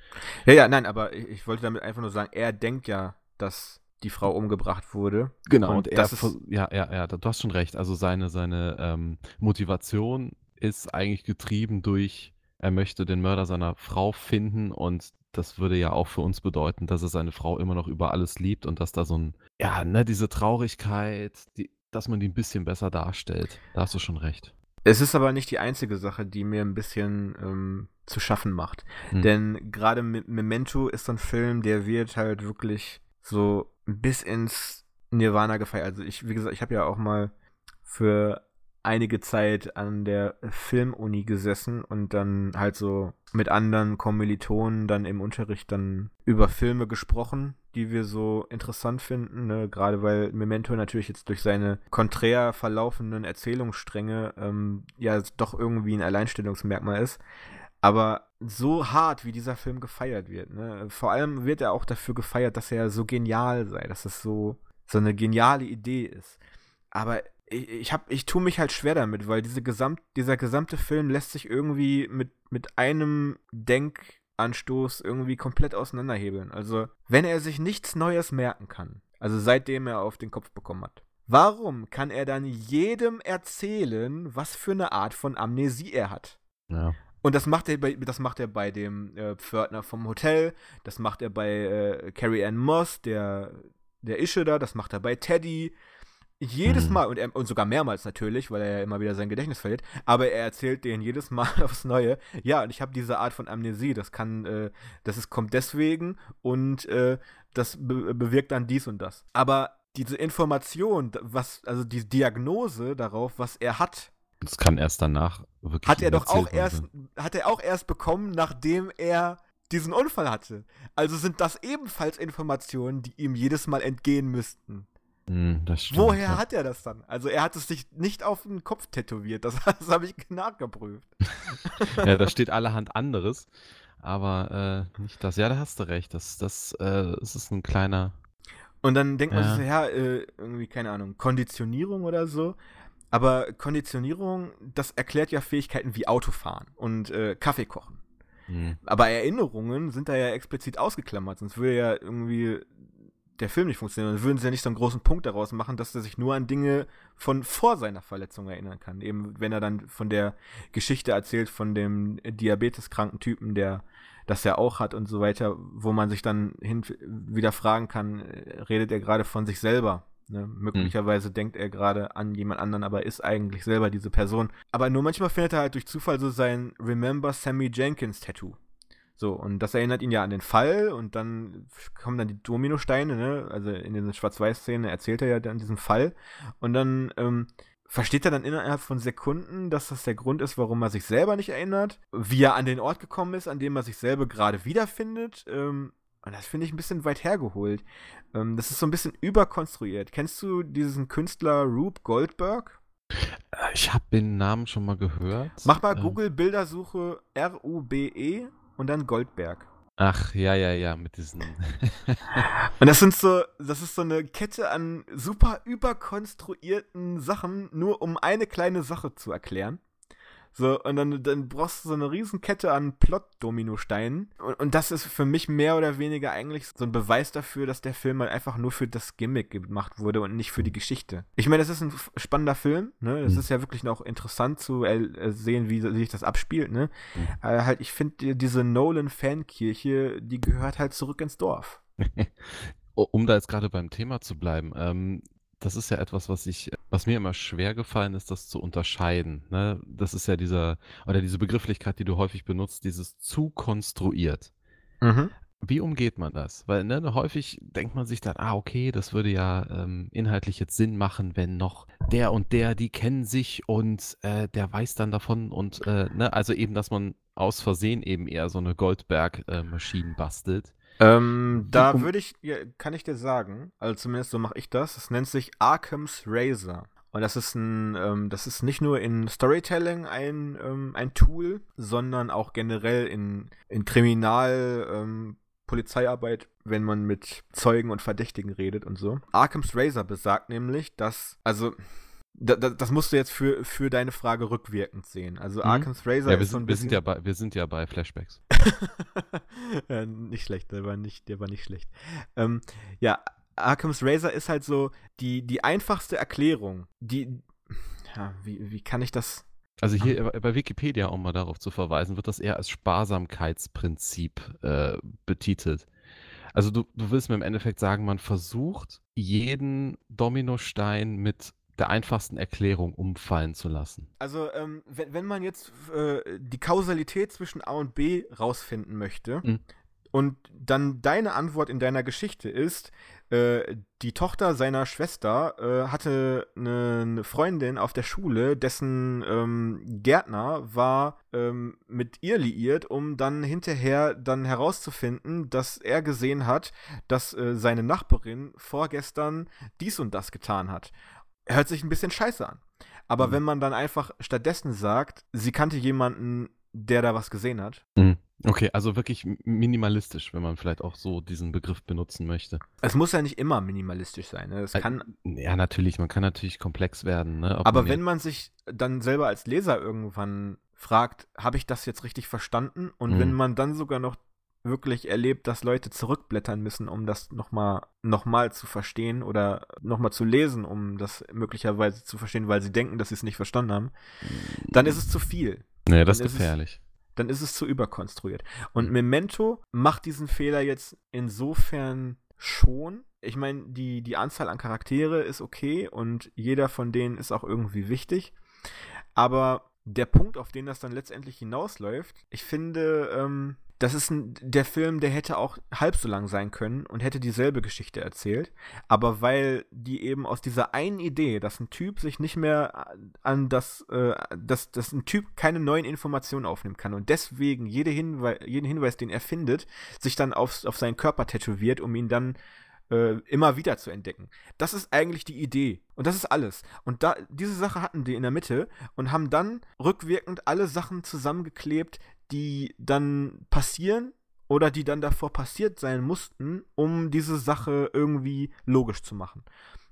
Ja, ja, nein, aber ich, ich wollte damit einfach nur sagen, er denkt ja, dass die Frau umgebracht wurde. Genau, und, und er, ist, ja, ja, ja, du hast schon recht. Also seine, seine ähm, Motivation ist eigentlich getrieben durch, er möchte den Mörder seiner Frau finden und das würde ja auch für uns bedeuten, dass er seine Frau immer noch über alles liebt und dass da so ein, ja, ne, diese Traurigkeit, die, dass man die ein bisschen besser darstellt. Da hast du schon recht. Es ist aber nicht die einzige Sache, die mir ein bisschen ähm, zu schaffen macht. Hm. Denn gerade Memento ist so ein Film, der wird halt wirklich so bis ins Nirvana gefeiert. Also ich, wie gesagt, ich habe ja auch mal für einige Zeit an der Filmuni gesessen und dann halt so mit anderen Kommilitonen dann im Unterricht dann über Filme gesprochen, die wir so interessant finden, ne? gerade weil Memento natürlich jetzt durch seine konträr verlaufenden Erzählungsstränge ähm, ja doch irgendwie ein Alleinstellungsmerkmal ist. Aber so hart, wie dieser Film gefeiert wird, ne? vor allem wird er auch dafür gefeiert, dass er so genial sei, dass es so, so eine geniale Idee ist. Aber ich, ich, hab, ich tue mich halt schwer damit, weil diese gesamt, dieser gesamte Film lässt sich irgendwie mit, mit einem Denkanstoß irgendwie komplett auseinanderhebeln. Also, wenn er sich nichts Neues merken kann, also seitdem er auf den Kopf bekommen hat, warum kann er dann jedem erzählen, was für eine Art von Amnesie er hat? Ja. Und das macht er bei, das macht er bei dem äh, Pförtner vom Hotel, das macht er bei äh, Carrie Ann Moss, der, der Ische da, das macht er bei Teddy, jedes mhm. Mal, und, er, und sogar mehrmals natürlich, weil er ja immer wieder sein Gedächtnis verliert, aber er erzählt denen jedes Mal aufs Neue, ja, und ich habe diese Art von Amnesie, das kann, äh, das ist, kommt deswegen und äh, das be bewirkt dann dies und das. Aber diese Information, was, also die Diagnose darauf, was er hat, das kann erst danach wirklich. Hat er doch auch erst, hat er auch erst bekommen, nachdem er diesen Unfall hatte. Also sind das ebenfalls Informationen, die ihm jedes Mal entgehen müssten. Mm, stimmt, Woher ja. hat er das dann? Also er hat es sich nicht auf den Kopf tätowiert, das, das habe ich nachgeprüft. ja, da steht allerhand anderes, aber äh, nicht das. Ja, da hast du recht, das, das, äh, das ist ein kleiner... Und dann denkt man sich, ja, äh, irgendwie, keine Ahnung, Konditionierung oder so. Aber Konditionierung, das erklärt ja Fähigkeiten wie Autofahren und äh, Kaffee kochen. Mhm. Aber Erinnerungen sind da ja explizit ausgeklammert, sonst würde ja irgendwie der Film nicht funktionieren. Dann würden sie ja nicht so einen großen Punkt daraus machen, dass er sich nur an Dinge von vor seiner Verletzung erinnern kann. Eben wenn er dann von der Geschichte erzählt von dem diabeteskranken Typen, der das er auch hat und so weiter, wo man sich dann hin wieder fragen kann, redet er gerade von sich selber? Ne? Möglicherweise hm. denkt er gerade an jemand anderen, aber ist eigentlich selber diese Person. Aber nur manchmal findet er halt durch Zufall so sein Remember Sammy Jenkins Tattoo. So, und das erinnert ihn ja an den Fall und dann kommen dann die Dominosteine, ne? Also in den Schwarz-Weiß-Szenen erzählt er ja dann diesen Fall. Und dann ähm, versteht er dann innerhalb von Sekunden, dass das der Grund ist, warum er sich selber nicht erinnert, wie er an den Ort gekommen ist, an dem er sich selber gerade wiederfindet. Ähm, und das finde ich ein bisschen weit hergeholt. Ähm, das ist so ein bisschen überkonstruiert. Kennst du diesen Künstler Rube Goldberg? Äh, ich habe den Namen schon mal gehört. Mach mal ähm. Google Bildersuche R-U-B-E und dann Goldberg. Ach, ja, ja, ja, mit diesen. und das sind so, das ist so eine Kette an super überkonstruierten Sachen, nur um eine kleine Sache zu erklären. So, und dann, dann brauchst du so eine Riesenkette an Plot-Dominosteinen. Und, und das ist für mich mehr oder weniger eigentlich so ein Beweis dafür, dass der Film halt einfach nur für das Gimmick gemacht wurde und nicht für die Geschichte. Ich meine, das ist ein spannender Film, ne? Das mhm. ist ja wirklich noch interessant zu äh, sehen, wie, wie sich das abspielt, ne? Mhm. Äh, halt, ich finde, diese Nolan-Fankirche, die gehört halt zurück ins Dorf. um da jetzt gerade beim Thema zu bleiben, ähm, das ist ja etwas, was ich, was mir immer schwer gefallen ist, das zu unterscheiden. Ne? Das ist ja dieser, oder diese Begrifflichkeit, die du häufig benutzt, dieses zu konstruiert. Mhm. Wie umgeht man das? Weil ne, häufig denkt man sich dann, ah, okay, das würde ja ähm, inhaltlich jetzt Sinn machen, wenn noch der und der, die kennen sich und äh, der weiß dann davon und äh, ne, also eben, dass man aus Versehen eben eher so eine Goldberg-Maschine äh, bastelt. Ähm, da würde ich, ja, kann ich dir sagen, also zumindest so mache ich das, es nennt sich Arkham's Razor. Und das ist ein, ähm, das ist nicht nur in Storytelling ein, ähm, ein Tool, sondern auch generell in, in Kriminal, ähm, Polizeiarbeit, wenn man mit Zeugen und Verdächtigen redet und so. Arkham's Razor besagt nämlich, dass, also da, da, das musst du jetzt für, für deine Frage rückwirkend sehen. Also mhm. Arkham's Razor ja, wir sind, so ein wir sind ja bei wir sind ja bei Flashbacks. ja, nicht schlecht, der war nicht, der war nicht schlecht. Ähm, ja, Arkham's Razor ist halt so die, die einfachste Erklärung. Die, ja, wie, wie kann ich das? Also hier bei Wikipedia, um mal darauf zu verweisen, wird das eher als Sparsamkeitsprinzip äh, betitelt. Also du, du willst mir im Endeffekt sagen, man versucht, jeden Dominostein mit der einfachsten Erklärung umfallen zu lassen. Also, ähm, wenn, wenn man jetzt äh, die Kausalität zwischen A und B rausfinden möchte mhm. und dann deine Antwort in deiner Geschichte ist, äh, die Tochter seiner Schwester äh, hatte eine, eine, Freundin auf der Schule, dessen ähm, Gärtner war ähm, mit ihr liiert, um dann hinterher dann herauszufinden, dass er gesehen hat, dass äh, seine Nachbarin vorgestern dies und das getan hat hört sich ein bisschen scheiße an. Aber mhm. wenn man dann einfach stattdessen sagt, sie kannte jemanden, der da was gesehen hat. Mhm. Okay, also wirklich minimalistisch, wenn man vielleicht auch so diesen Begriff benutzen möchte. Es muss ja nicht immer minimalistisch sein. Ne? Es kann, ja, natürlich, man kann natürlich komplex werden. Ne? aber man wenn man sich dann selber als Leser irgendwann fragt, habe ich das jetzt richtig verstanden? Und mhm. wenn man dann sogar noch wirklich erlebt, dass Leute zurückblättern müssen, um das nochmal noch mal zu verstehen oder nochmal zu lesen, um das möglicherweise zu verstehen, weil sie denken, dass sie es nicht verstanden haben, dann ist es zu viel. Nee, das ist gefährlich. Es, dann ist es zu überkonstruiert. Und Memento macht diesen Fehler jetzt insofern schon. Ich meine, die, die Anzahl an Charaktere ist okay und jeder von denen ist auch irgendwie wichtig. Aber der Punkt, auf den das dann letztendlich hinausläuft, ich finde, ähm, das ist ein, der Film, der hätte auch halb so lang sein können und hätte dieselbe Geschichte erzählt. Aber weil die eben aus dieser einen Idee, dass ein Typ sich nicht mehr an das, äh, dass, dass ein Typ keine neuen Informationen aufnehmen kann und deswegen jede Hinwe jeden Hinweis, den er findet, sich dann auf, auf seinen Körper tätowiert, um ihn dann äh, immer wieder zu entdecken. Das ist eigentlich die Idee. Und das ist alles. Und da, diese Sache hatten die in der Mitte und haben dann rückwirkend alle Sachen zusammengeklebt, die dann passieren oder die dann davor passiert sein mussten, um diese Sache irgendwie logisch zu machen.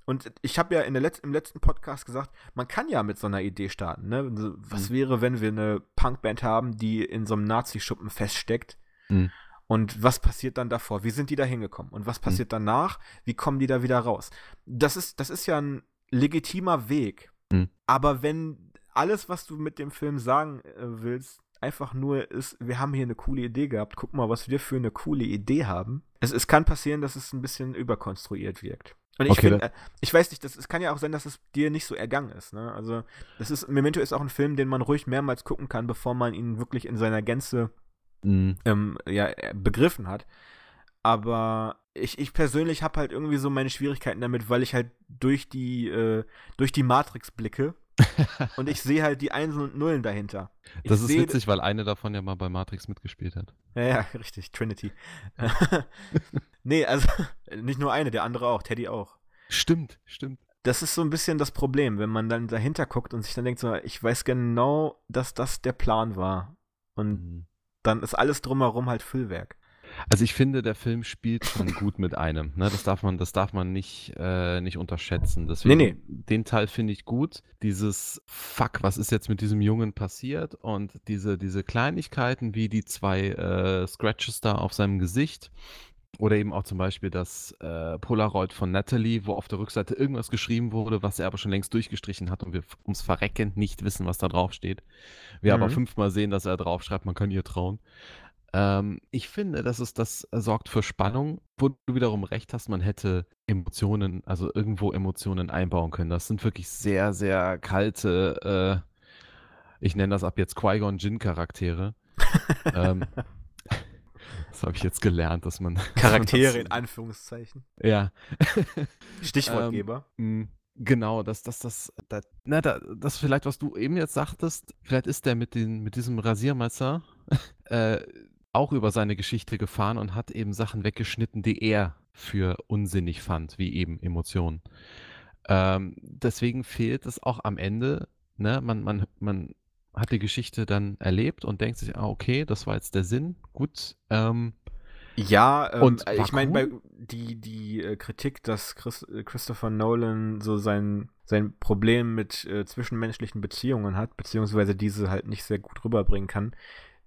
Und ich habe ja in der Letz im letzten Podcast gesagt, man kann ja mit so einer Idee starten. Ne? Was mhm. wäre, wenn wir eine Punkband haben, die in so einem Nazi-Schuppen feststeckt? Mhm. Und was passiert dann davor? Wie sind die da hingekommen? Und was passiert mhm. danach? Wie kommen die da wieder raus? Das ist, das ist ja ein legitimer Weg. Mhm. Aber wenn alles, was du mit dem Film sagen äh, willst, einfach nur ist, wir haben hier eine coole Idee gehabt, guck mal, was wir für eine coole Idee haben. Es, es kann passieren, dass es ein bisschen überkonstruiert wirkt. Und ich okay, finde, äh, ich weiß nicht, das, es kann ja auch sein, dass es dir nicht so ergangen ist. Ne? Also, das ist, Memento ist auch ein Film, den man ruhig mehrmals gucken kann, bevor man ihn wirklich in seiner Gänze mhm. ähm, ja, begriffen hat. Aber ich, ich persönlich habe halt irgendwie so meine Schwierigkeiten damit, weil ich halt durch die, äh, durch die Matrix blicke und ich sehe halt die Einsen und Nullen dahinter. Ich das ist witzig, weil eine davon ja mal bei Matrix mitgespielt hat. Ja, ja, richtig, Trinity. nee, also nicht nur eine, der andere auch, Teddy auch. Stimmt, stimmt. Das ist so ein bisschen das Problem, wenn man dann dahinter guckt und sich dann denkt so, ich weiß genau, dass das der Plan war. Und mhm. dann ist alles drumherum halt Füllwerk. Also ich finde, der Film spielt schon gut mit einem. Ne? Das darf man, das darf man nicht, äh, nicht unterschätzen. Deswegen, nee, nee. Den Teil finde ich gut. Dieses Fuck, was ist jetzt mit diesem Jungen passiert? Und diese, diese Kleinigkeiten wie die zwei äh, Scratches da auf seinem Gesicht. Oder eben auch zum Beispiel das äh, Polaroid von Natalie, wo auf der Rückseite irgendwas geschrieben wurde, was er aber schon längst durchgestrichen hat und wir ums Verrecken nicht wissen, was da drauf steht. Wir mhm. aber fünfmal sehen, dass er draufschreibt, man kann ihr trauen. Ähm, ich finde, dass es das sorgt für Spannung, wo du wiederum recht hast, man hätte Emotionen, also irgendwo Emotionen einbauen können. Das sind wirklich sehr, sehr kalte, äh, ich nenne das ab jetzt Qui-Gon Jinn-Charaktere. ähm, das habe ich jetzt gelernt, dass man. Charaktere in Anführungszeichen. Ja. Stichwortgeber. Ähm, genau, dass das, das, das, na, da, das vielleicht, was du eben jetzt sagtest, vielleicht ist der mit, den, mit diesem Rasiermesser äh, auch über seine Geschichte gefahren und hat eben Sachen weggeschnitten, die er für unsinnig fand, wie eben Emotionen. Ähm, deswegen fehlt es auch am Ende, ne? man, man, man hat die Geschichte dann erlebt und denkt sich, ah, okay, das war jetzt der Sinn, gut. Ähm, ja, ähm, und ich meine, cool. die, die äh, Kritik, dass Chris, äh, Christopher Nolan so sein, sein Problem mit äh, zwischenmenschlichen Beziehungen hat, beziehungsweise diese halt nicht sehr gut rüberbringen kann,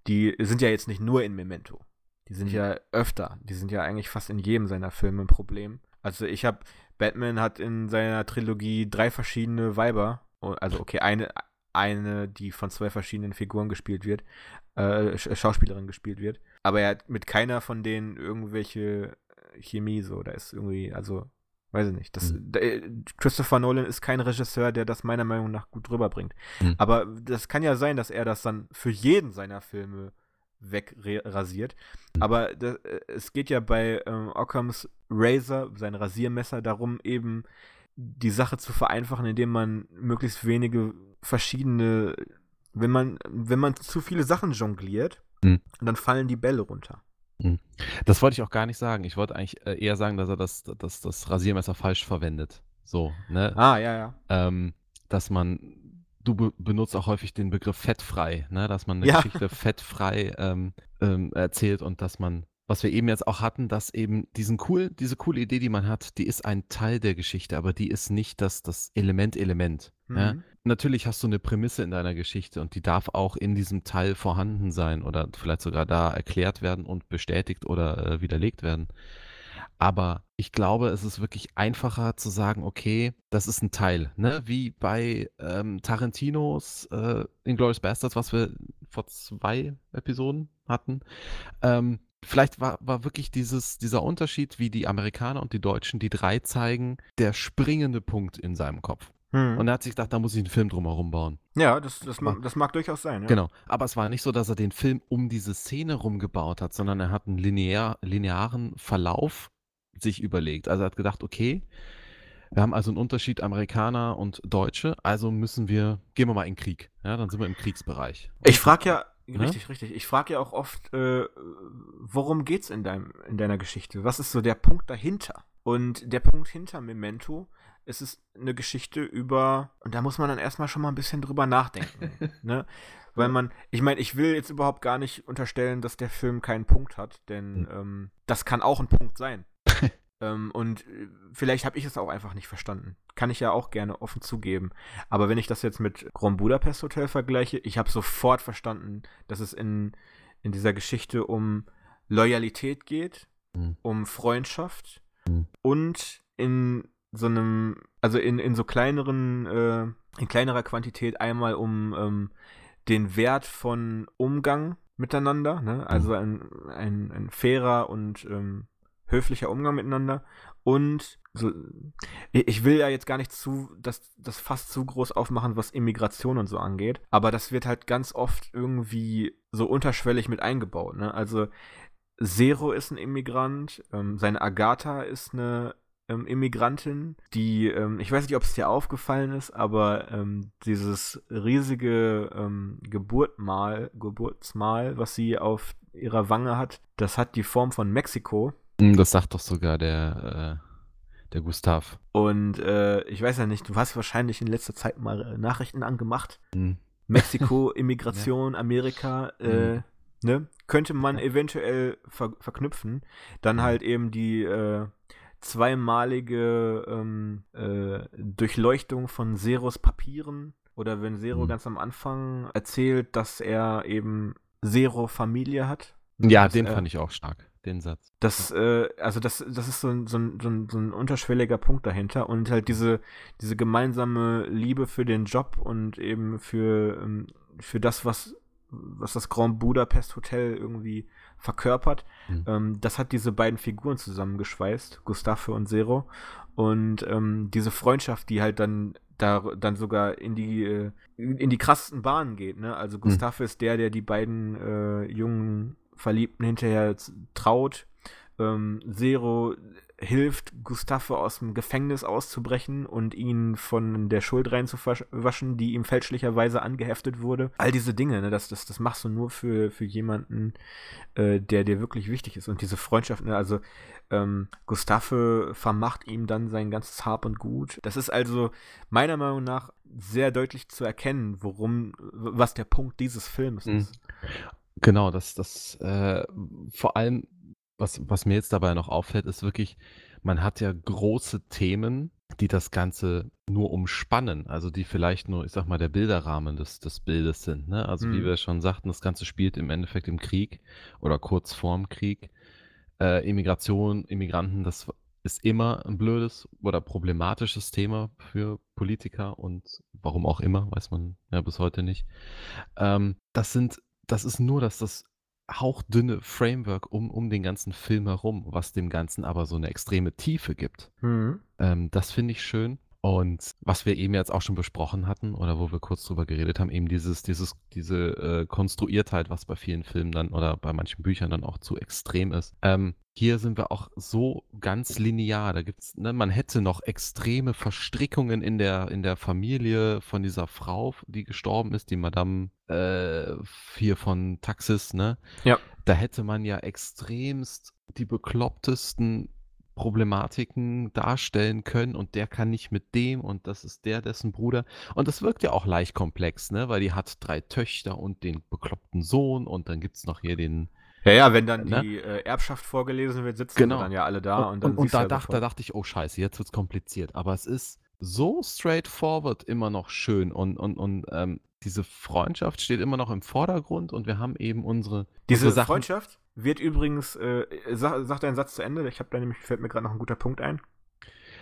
die sind ja jetzt nicht nur in Memento. Die sind mhm. ja öfter. Die sind ja eigentlich fast in jedem seiner Filme ein Problem. Also ich habe, Batman hat in seiner Trilogie drei verschiedene Weiber. Oh, also okay, eine, eine, die von zwei verschiedenen Figuren gespielt wird, äh, Schauspielerin gespielt wird. Aber er hat mit keiner von denen irgendwelche Chemie so. Da ist irgendwie, also Weiß ich nicht. Das, mhm. Christopher Nolan ist kein Regisseur, der das meiner Meinung nach gut rüberbringt. Mhm. Aber das kann ja sein, dass er das dann für jeden seiner Filme wegrasiert. Mhm. Aber das, äh, es geht ja bei ähm, Ockhams Razor, sein Rasiermesser, darum, eben die Sache zu vereinfachen, indem man möglichst wenige verschiedene, wenn man, wenn man zu viele Sachen jongliert, mhm. dann fallen die Bälle runter. Hm. Das wollte ich auch gar nicht sagen. Ich wollte eigentlich äh, eher sagen, dass er das, das, das Rasiermesser falsch verwendet. So, ne? Ah, ja, ja. Ähm, dass man, du be benutzt auch häufig den Begriff fettfrei, ne? Dass man eine ja. Geschichte fettfrei ähm, ähm, erzählt und dass man, was wir eben jetzt auch hatten, dass eben diesen cool, diese coole Idee, die man hat, die ist ein Teil der Geschichte, aber die ist nicht das, das Element-Element. Mhm. Ja? Natürlich hast du eine Prämisse in deiner Geschichte und die darf auch in diesem Teil vorhanden sein oder vielleicht sogar da erklärt werden und bestätigt oder äh, widerlegt werden. Aber ich glaube, es ist wirklich einfacher zu sagen, okay, das ist ein Teil, ne? Wie bei ähm, Tarantinos äh, Inglourious Bastards, was wir vor zwei Episoden hatten. Ähm, vielleicht war, war wirklich dieses, dieser Unterschied, wie die Amerikaner und die Deutschen die drei zeigen, der springende Punkt in seinem Kopf. Hm. Und er hat sich gedacht, da muss ich einen Film drumherum bauen. Ja, das, das, mag, das mag durchaus sein. Ja. Genau. Aber es war nicht so, dass er den Film um diese Szene rumgebaut hat, sondern er hat einen linear, linearen Verlauf sich überlegt. Also er hat gedacht, okay, wir haben also einen Unterschied Amerikaner und Deutsche, also müssen wir, gehen wir mal in den Krieg. Ja, dann sind wir im Kriegsbereich. Und ich frage ja, richtig, richtig. Ich frage ja auch oft, äh, worum geht's in, deinem, in deiner Geschichte? Was ist so der Punkt dahinter? Und der Punkt hinter Memento es ist eine Geschichte über, und da muss man dann erstmal schon mal ein bisschen drüber nachdenken. ne? Weil man, ich meine, ich will jetzt überhaupt gar nicht unterstellen, dass der Film keinen Punkt hat, denn mhm. ähm, das kann auch ein Punkt sein. Ähm, und äh, vielleicht habe ich es auch einfach nicht verstanden. Kann ich ja auch gerne offen zugeben. Aber wenn ich das jetzt mit Grand Budapest Hotel vergleiche, ich habe sofort verstanden, dass es in, in dieser Geschichte um Loyalität geht, mhm. um Freundschaft mhm. und in so einem, also in, in so kleineren, äh, in kleinerer Quantität einmal um ähm, den Wert von Umgang miteinander, ne? also mhm. ein, ein, ein fairer und ähm, höflicher Umgang miteinander und so, ich will ja jetzt gar nicht zu, das, das fast zu groß aufmachen, was Immigration und so angeht, aber das wird halt ganz oft irgendwie so unterschwellig mit eingebaut. Ne? Also Zero ist ein Immigrant, ähm, seine Agatha ist eine ähm, Immigrantin, die, ähm, ich weiß nicht, ob es dir aufgefallen ist, aber ähm, dieses riesige ähm, Geburtmal, Geburtsmal, was sie auf ihrer Wange hat, das hat die Form von Mexiko. Hm, das sagt doch sogar der, äh, der Gustav. Und äh, ich weiß ja nicht, du hast wahrscheinlich in letzter Zeit mal äh, Nachrichten angemacht. Hm. Mexiko, Immigration, ja. Amerika, äh, hm. ne? Könnte man eventuell ver verknüpfen. Dann hm. halt eben die äh, zweimalige ähm, äh, Durchleuchtung von Zeros Papieren. Oder wenn Zero hm. ganz am Anfang erzählt, dass er eben Zero Familie hat. Ja, den fand ich auch stark den Satz. Das, äh, also das, das ist so ein, so, ein, so, ein, so ein unterschwelliger Punkt dahinter und halt diese, diese gemeinsame Liebe für den Job und eben für, ähm, für das, was, was das Grand Budapest Hotel irgendwie verkörpert. Mhm. Ähm, das hat diese beiden Figuren zusammengeschweißt, Gustave und Zero. Und ähm, diese Freundschaft, die halt dann da dann sogar in die äh, in die krassesten Bahnen geht. Ne? Also Gustave mhm. ist der, der die beiden äh, jungen Verliebten hinterher traut. Ähm, Zero hilft Gustave aus dem Gefängnis auszubrechen und ihn von der Schuld reinzuwaschen, die ihm fälschlicherweise angeheftet wurde. All diese Dinge, ne, das, das, das machst du nur für, für jemanden, äh, der dir wirklich wichtig ist. Und diese Freundschaft, ne, also ähm, Gustave vermacht ihm dann sein ganzes Hab und Gut. Das ist also meiner Meinung nach sehr deutlich zu erkennen, worum, was der Punkt dieses Films mhm. ist. Genau, das das, äh, vor allem, was was mir jetzt dabei noch auffällt, ist wirklich, man hat ja große Themen, die das Ganze nur umspannen, also die vielleicht nur, ich sag mal, der Bilderrahmen des des Bildes sind, ne? Also, wie Mhm. wir schon sagten, das Ganze spielt im Endeffekt im Krieg oder kurz vorm Krieg. Äh, Immigration, Immigranten, das ist immer ein blödes oder problematisches Thema für Politiker und warum auch immer, weiß man ja bis heute nicht. Ähm, das sind das ist nur das das hauchdünne Framework um um den ganzen Film herum, was dem Ganzen aber so eine extreme Tiefe gibt. Mhm. Ähm, das finde ich schön. Und was wir eben jetzt auch schon besprochen hatten oder wo wir kurz drüber geredet haben, eben dieses dieses diese, äh, Konstruiertheit, was bei vielen Filmen dann oder bei manchen Büchern dann auch zu extrem ist. Ähm, hier sind wir auch so ganz linear. Da gibt's ne, man hätte noch extreme Verstrickungen in der in der Familie von dieser Frau, die gestorben ist, die Madame, äh, hier von Taxis, ne? Ja. Da hätte man ja extremst die beklopptesten Problematiken darstellen können und der kann nicht mit dem und das ist der, dessen Bruder. Und das wirkt ja auch leicht komplex, ne? Weil die hat drei Töchter und den bekloppten Sohn und dann gibt es noch hier den ja, ja, wenn dann ne? die äh, Erbschaft vorgelesen wird, sitzen genau. dann ja alle da und, und dann Und, und da, ja dacht, da dachte ich, oh scheiße, jetzt wird's kompliziert. Aber es ist so straightforward immer noch schön und, und, und ähm, diese Freundschaft steht immer noch im Vordergrund und wir haben eben unsere. Diese unsere Freundschaft wird übrigens, äh, sag, sag deinen Satz zu Ende, ich habe da nämlich, fällt mir gerade noch ein guter Punkt ein.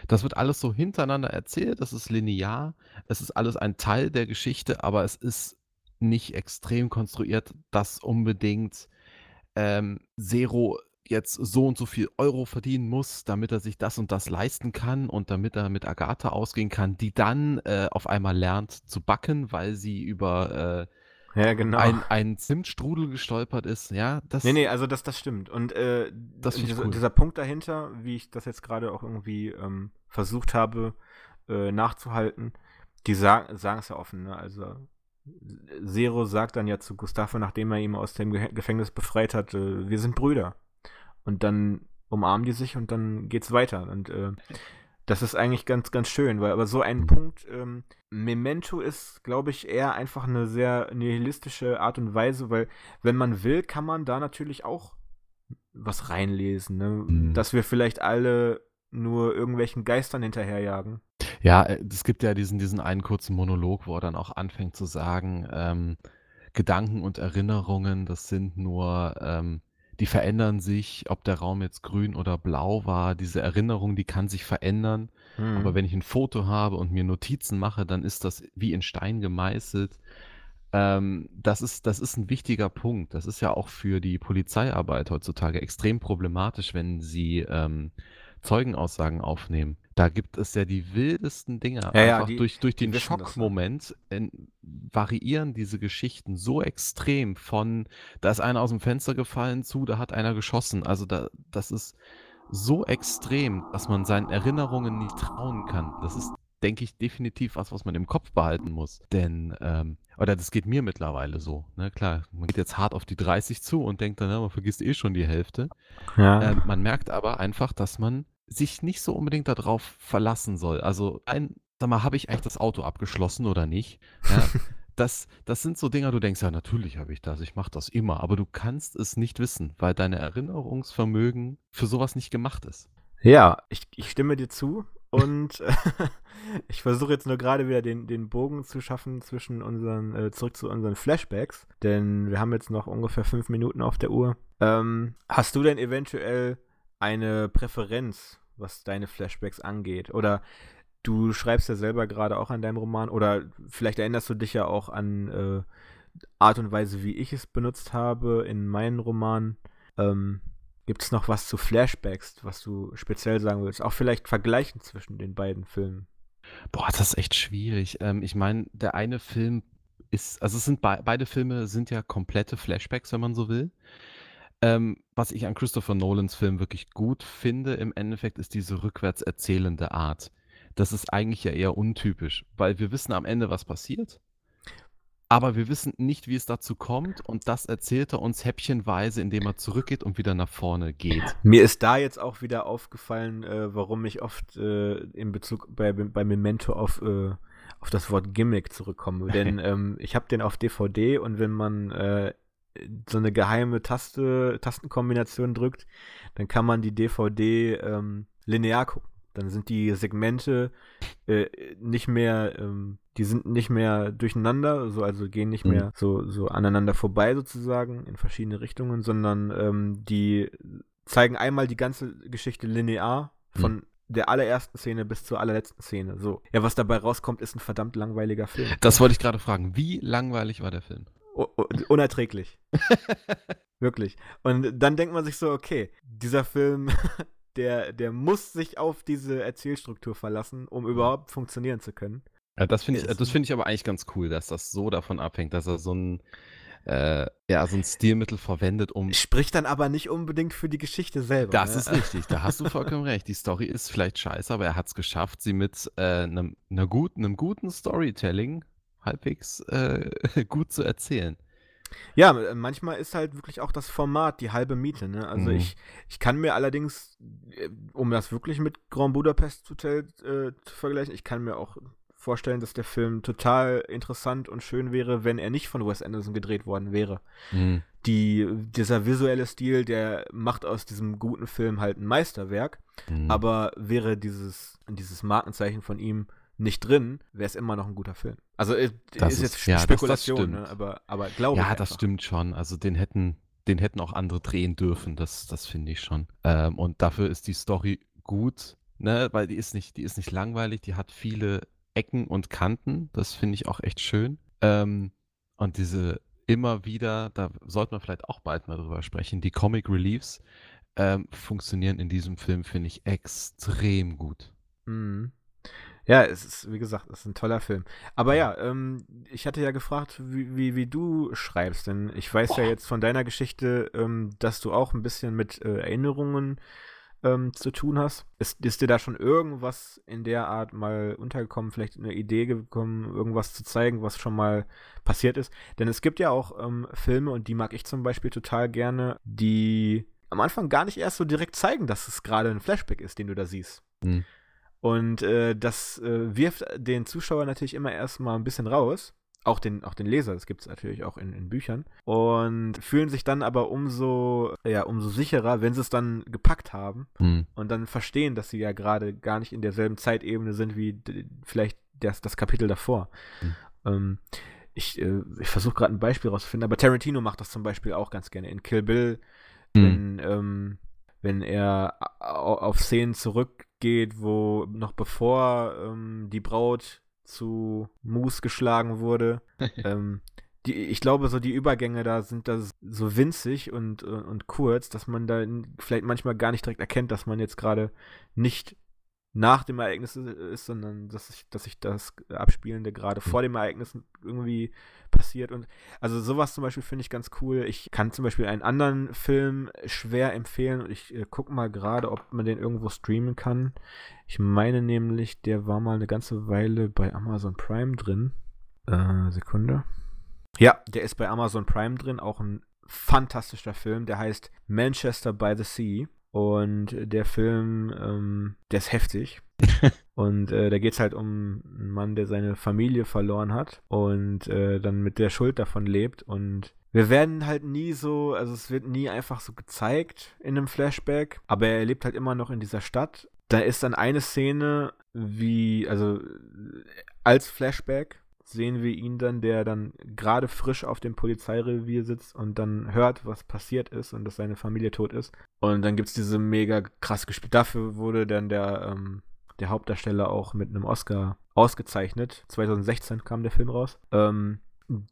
Das wird alles so hintereinander erzählt, das ist linear, es ist alles ein Teil der Geschichte, aber es ist nicht extrem konstruiert, dass unbedingt ähm, Zero jetzt so und so viel Euro verdienen muss, damit er sich das und das leisten kann und damit er mit Agatha ausgehen kann, die dann äh, auf einmal lernt zu backen, weil sie über äh, ja, genau. ein, einen Zimtstrudel gestolpert ist. Ja, das. Nee, nee, also das, das stimmt. Und äh, das dieser, cool. dieser Punkt dahinter, wie ich das jetzt gerade auch irgendwie ähm, versucht habe äh, nachzuhalten, die sagen es ja offen, ne? Also Zero sagt dann ja zu Gustavo, nachdem er ihn aus dem Gefängnis befreit hat, äh, wir sind Brüder. Und dann umarmen die sich und dann geht's weiter. Und äh, das ist eigentlich ganz, ganz schön, weil aber so ein Punkt, ähm, Memento ist, glaube ich, eher einfach eine sehr nihilistische Art und Weise, weil wenn man will, kann man da natürlich auch was reinlesen, ne? Mhm. dass wir vielleicht alle nur irgendwelchen Geistern hinterherjagen. Ja, äh, es gibt ja diesen, diesen einen kurzen Monolog, wo er dann auch anfängt zu sagen, ähm, Gedanken und Erinnerungen, das sind nur ähm, die verändern sich, ob der Raum jetzt grün oder blau war. Diese Erinnerung, die kann sich verändern. Mhm. Aber wenn ich ein Foto habe und mir Notizen mache, dann ist das wie in Stein gemeißelt. Ähm, das ist, das ist ein wichtiger Punkt. Das ist ja auch für die Polizeiarbeit heutzutage extrem problematisch, wenn sie ähm, Zeugenaussagen aufnehmen. Da gibt es ja die wildesten Dinge. Ja, ja, Einfach die, durch, durch den Schockmoment variieren diese Geschichten so extrem von, da ist einer aus dem Fenster gefallen zu, da hat einer geschossen. Also da, das ist so extrem, dass man seinen Erinnerungen nicht trauen kann. Das ist, denke ich, definitiv was, was man im Kopf behalten muss. Denn, ähm, oder das geht mir mittlerweile so. Ne? Klar, man geht jetzt hart auf die 30 zu und denkt dann, ja, man vergisst eh schon die Hälfte. Ja. Ähm, man merkt aber einfach, dass man sich nicht so unbedingt darauf verlassen soll. Also ein, sag mal, habe ich eigentlich das Auto abgeschlossen oder nicht? Ja, das, das sind so Dinger, du denkst, ja, natürlich habe ich das, ich mache das immer, aber du kannst es nicht wissen, weil dein Erinnerungsvermögen für sowas nicht gemacht ist. Ja, ich, ich stimme dir zu und ich versuche jetzt nur gerade wieder den, den Bogen zu schaffen zwischen unseren, äh, zurück zu unseren Flashbacks, denn wir haben jetzt noch ungefähr fünf Minuten auf der Uhr. Ähm, hast du denn eventuell eine Präferenz, was deine Flashbacks angeht? Oder du schreibst ja selber gerade auch an deinem Roman oder vielleicht erinnerst du dich ja auch an äh, Art und Weise, wie ich es benutzt habe in meinen Romanen. Ähm, Gibt es noch was zu Flashbacks, was du speziell sagen willst? Auch vielleicht vergleichen zwischen den beiden Filmen. Boah, das ist echt schwierig. Ähm, ich meine, der eine Film ist, also es sind be beide Filme sind ja komplette Flashbacks, wenn man so will. Ähm, was ich an Christopher Nolans Film wirklich gut finde, im Endeffekt, ist diese rückwärts erzählende Art. Das ist eigentlich ja eher untypisch, weil wir wissen am Ende, was passiert. Aber wir wissen nicht, wie es dazu kommt, und das erzählt er uns häppchenweise, indem er zurückgeht und wieder nach vorne geht. Mir ist da jetzt auch wieder aufgefallen, äh, warum ich oft äh, in Bezug bei, bei Memento auf, äh, auf das Wort Gimmick zurückkomme. Denn ähm, ich habe den auf DVD und wenn man äh, so eine geheime Taste, Tastenkombination drückt, dann kann man die DVD ähm, linear gucken. Dann sind die Segmente äh, nicht mehr, ähm, die sind nicht mehr durcheinander, so, also gehen nicht mhm. mehr so, so aneinander vorbei sozusagen in verschiedene Richtungen, sondern ähm, die zeigen einmal die ganze Geschichte linear von mhm. der allerersten Szene bis zur allerletzten Szene. So. Ja, was dabei rauskommt, ist ein verdammt langweiliger Film. Das wollte ich gerade fragen. Wie langweilig war der Film? Unerträglich. Wirklich. Und dann denkt man sich so, okay, dieser Film, der, der muss sich auf diese Erzählstruktur verlassen, um überhaupt funktionieren zu können. Ja, das finde ich, das ich aber eigentlich ganz cool, dass das so davon abhängt, dass er so ein, äh, ja, so ein Stilmittel verwendet, um. Spricht dann aber nicht unbedingt für die Geschichte selber. Das ne? ist richtig, da hast du vollkommen recht. Die Story ist vielleicht scheiße, aber er hat es geschafft, sie mit äh, einem, einer guten, einem guten Storytelling halbwegs äh, gut zu erzählen. Ja, manchmal ist halt wirklich auch das Format die halbe Miete. Ne? Also mhm. ich, ich kann mir allerdings, äh, um das wirklich mit Grand Budapest Hotel äh, zu vergleichen, ich kann mir auch vorstellen, dass der Film total interessant und schön wäre, wenn er nicht von Wes Anderson gedreht worden wäre. Mhm. Die, dieser visuelle Stil, der macht aus diesem guten Film halt ein Meisterwerk, mhm. aber wäre dieses, dieses Markenzeichen von ihm nicht drin, wäre es immer noch ein guter Film. Also äh, das ist jetzt ja, Spekulation, das, das ne? aber, aber glaube Ja, das stimmt schon. Also den hätten, den hätten auch andere drehen dürfen, das, das finde ich schon. Ähm, und dafür ist die Story gut, ne? weil die ist nicht, die ist nicht langweilig, die hat viele Ecken und Kanten, das finde ich auch echt schön. Ähm, und diese immer wieder, da sollte man vielleicht auch bald mal drüber sprechen, die Comic Reliefs ähm, funktionieren in diesem Film, finde ich, extrem gut. Mhm. Ja, es ist, wie gesagt, es ist ein toller Film. Aber ja, ähm, ich hatte ja gefragt, wie, wie, wie, du schreibst, denn ich weiß Boah. ja jetzt von deiner Geschichte, ähm, dass du auch ein bisschen mit äh, Erinnerungen ähm, zu tun hast. Ist, ist dir da schon irgendwas in der Art mal untergekommen, vielleicht eine Idee gekommen, irgendwas zu zeigen, was schon mal passiert ist? Denn es gibt ja auch ähm, Filme, und die mag ich zum Beispiel total gerne, die am Anfang gar nicht erst so direkt zeigen, dass es gerade ein Flashback ist, den du da siehst. Mhm. Und äh, das äh, wirft den Zuschauer natürlich immer erstmal ein bisschen raus. Auch den, auch den Leser, das gibt es natürlich auch in, in Büchern. Und fühlen sich dann aber umso, ja, umso sicherer, wenn sie es dann gepackt haben mhm. und dann verstehen, dass sie ja gerade gar nicht in derselben Zeitebene sind wie vielleicht das, das Kapitel davor. Mhm. Ähm, ich, äh, ich versuche gerade ein Beispiel rauszufinden, aber Tarantino macht das zum Beispiel auch ganz gerne. In Kill Bill mhm. wenn, ähm, wenn er auf Szenen zurückgeht, wo noch bevor ähm, die Braut zu Moose geschlagen wurde. ähm, die, ich glaube, so die Übergänge da sind da so winzig und, und, und kurz, dass man da vielleicht manchmal gar nicht direkt erkennt, dass man jetzt gerade nicht nach dem Ereignis ist, sondern dass sich, dass sich das Abspielende gerade vor dem Ereignis irgendwie passiert. Und also sowas zum Beispiel finde ich ganz cool. Ich kann zum Beispiel einen anderen Film schwer empfehlen und ich äh, gucke mal gerade, ob man den irgendwo streamen kann. Ich meine nämlich, der war mal eine ganze Weile bei Amazon Prime drin. Äh, Sekunde. Ja, der ist bei Amazon Prime drin, auch ein fantastischer Film, der heißt Manchester by the Sea. Und der Film, ähm, der ist heftig. und äh, da geht es halt um einen Mann, der seine Familie verloren hat und äh, dann mit der Schuld davon lebt. Und wir werden halt nie so, also es wird nie einfach so gezeigt in einem Flashback, aber er lebt halt immer noch in dieser Stadt. Da ist dann eine Szene, wie, also als Flashback, sehen wir ihn dann, der dann gerade frisch auf dem Polizeirevier sitzt und dann hört, was passiert ist und dass seine Familie tot ist. Und dann gibt es diese mega krass gespielt. Dafür wurde dann der, ähm, der Hauptdarsteller auch mit einem Oscar ausgezeichnet. 2016 kam der Film raus. Ähm,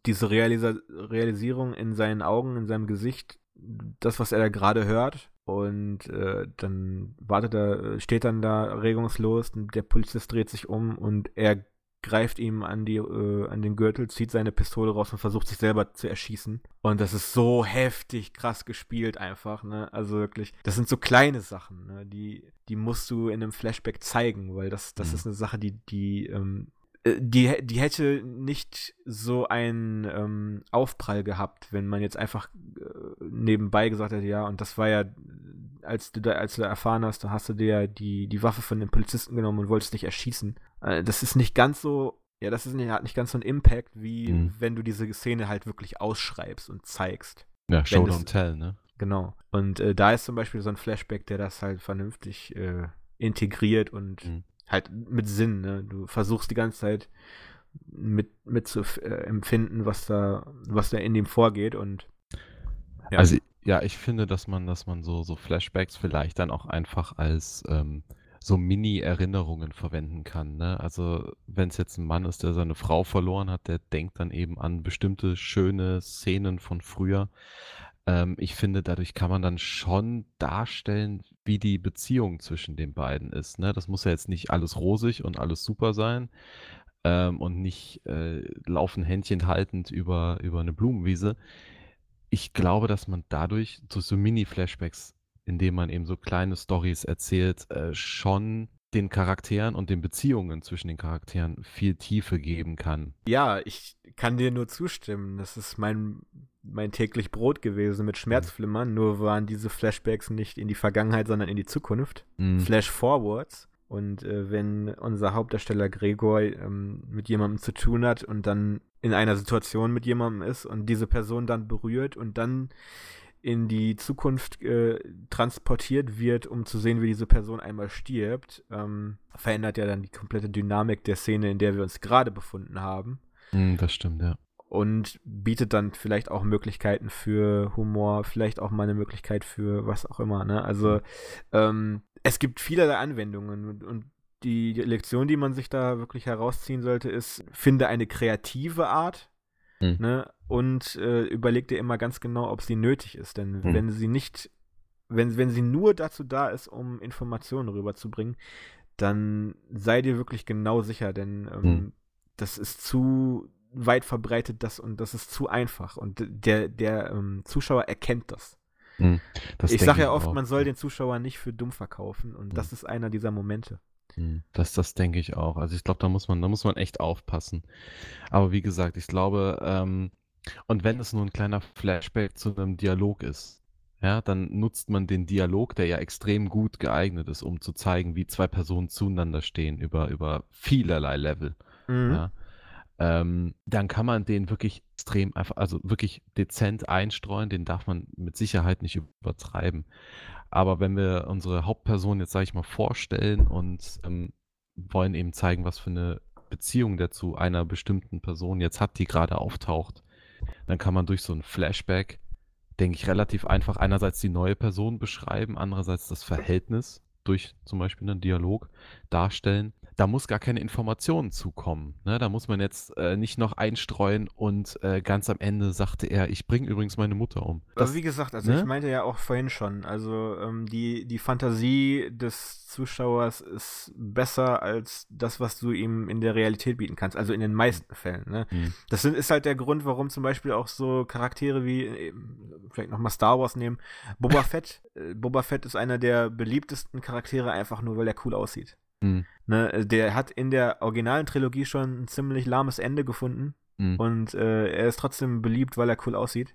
diese Realisa Realisierung in seinen Augen, in seinem Gesicht, das, was er da gerade hört, und äh, dann wartet er, steht dann da regungslos, der Polizist dreht sich um und er greift ihm an, die, äh, an den Gürtel, zieht seine Pistole raus und versucht sich selber zu erschießen. Und das ist so heftig krass gespielt einfach, ne? Also wirklich, das sind so kleine Sachen, ne? Die, die musst du in einem Flashback zeigen, weil das, das mhm. ist eine Sache, die, die, ähm, äh, die, die hätte nicht so einen ähm, Aufprall gehabt, wenn man jetzt einfach äh, nebenbei gesagt hätte, ja, und das war ja, als du da, als du da erfahren hast, da hast du dir die, die Waffe von den Polizisten genommen und wolltest dich erschießen. Äh, das ist nicht ganz so, ja, das ist nicht, hat nicht ganz so einen Impact, wie mhm. wenn du diese Szene halt wirklich ausschreibst und zeigst. Ja, Show don't tell, ne? Genau. Und äh, da ist zum Beispiel so ein Flashback, der das halt vernünftig äh, integriert und mhm. halt mit Sinn, ne? Du versuchst die ganze Zeit mit, mit zu äh, empfinden, was da, was da in dem vorgeht und ja. Also ja, ich finde, dass man, dass man so, so Flashbacks vielleicht dann auch einfach als ähm, so Mini-Erinnerungen verwenden kann. Ne? Also wenn es jetzt ein Mann ist, der seine Frau verloren hat, der denkt dann eben an bestimmte schöne Szenen von früher. Ähm, ich finde, dadurch kann man dann schon darstellen, wie die Beziehung zwischen den beiden ist. Ne? Das muss ja jetzt nicht alles rosig und alles super sein ähm, und nicht äh, laufen Händchen haltend über, über eine Blumenwiese. Ich glaube, dass man dadurch durch so Mini-Flashbacks indem man eben so kleine Stories erzählt, äh, schon den Charakteren und den Beziehungen zwischen den Charakteren viel Tiefe geben kann. Ja, ich kann dir nur zustimmen. Das ist mein, mein täglich Brot gewesen mit Schmerzflimmern. Mhm. Nur waren diese Flashbacks nicht in die Vergangenheit, sondern in die Zukunft. Mhm. Flash-Forwards. Und äh, wenn unser Hauptdarsteller Gregor ähm, mit jemandem zu tun hat und dann in einer Situation mit jemandem ist und diese Person dann berührt und dann in die Zukunft äh, transportiert wird, um zu sehen, wie diese Person einmal stirbt, ähm, verändert ja dann die komplette Dynamik der Szene, in der wir uns gerade befunden haben. Mm, das stimmt, ja. Und bietet dann vielleicht auch Möglichkeiten für Humor, vielleicht auch mal eine Möglichkeit für was auch immer. Ne? Also ähm, es gibt vielerlei Anwendungen und, und die Lektion, die man sich da wirklich herausziehen sollte, ist, finde eine kreative Art, hm. Ne? Und äh, überleg dir immer ganz genau, ob sie nötig ist. Denn hm. wenn sie nicht, wenn, wenn sie nur dazu da ist, um Informationen rüberzubringen, dann sei dir wirklich genau sicher, denn ähm, hm. das ist zu weit verbreitet das und das ist zu einfach. Und der, der ähm, Zuschauer erkennt das. Hm. das ich sage ja oft, auch. man soll den Zuschauer nicht für dumm verkaufen und hm. das ist einer dieser Momente. Hm, das das denke ich auch. Also, ich glaube, da muss man da muss man echt aufpassen. Aber wie gesagt, ich glaube, ähm und wenn es nur ein kleiner Flashback zu einem Dialog ist, ja, dann nutzt man den Dialog, der ja extrem gut geeignet ist, um zu zeigen, wie zwei Personen zueinander stehen über über vielerlei Level, Mhm. ja. Ähm, dann kann man den wirklich extrem einfach also, wirklich dezent einstreuen, den darf man mit Sicherheit nicht übertreiben. Aber wenn wir unsere Hauptperson jetzt, sage ich mal, vorstellen und ähm, wollen eben zeigen, was für eine Beziehung der zu einer bestimmten Person jetzt hat, die gerade auftaucht, dann kann man durch so ein Flashback denke ich, relativ einfach einerseits die neue Person beschreiben, andererseits das Verhältnis durch zum Beispiel einen Dialog darstellen da muss gar keine Informationen zukommen. Ne? Da muss man jetzt äh, nicht noch einstreuen und äh, ganz am Ende sagte er, ich bringe übrigens meine Mutter um. Das, Aber wie gesagt, also ne? ich meinte ja auch vorhin schon, also ähm, die, die Fantasie des Zuschauers ist besser als das, was du ihm in der Realität bieten kannst, also in den meisten Fällen. Ne? Mhm. Das sind, ist halt der Grund, warum zum Beispiel auch so Charaktere wie, äh, vielleicht nochmal Star Wars nehmen, Boba Fett. Äh, Boba Fett ist einer der beliebtesten Charaktere, einfach nur, weil er cool aussieht. Mhm. Ne, der hat in der originalen Trilogie schon ein ziemlich lahmes Ende gefunden. Mhm. Und äh, er ist trotzdem beliebt, weil er cool aussieht.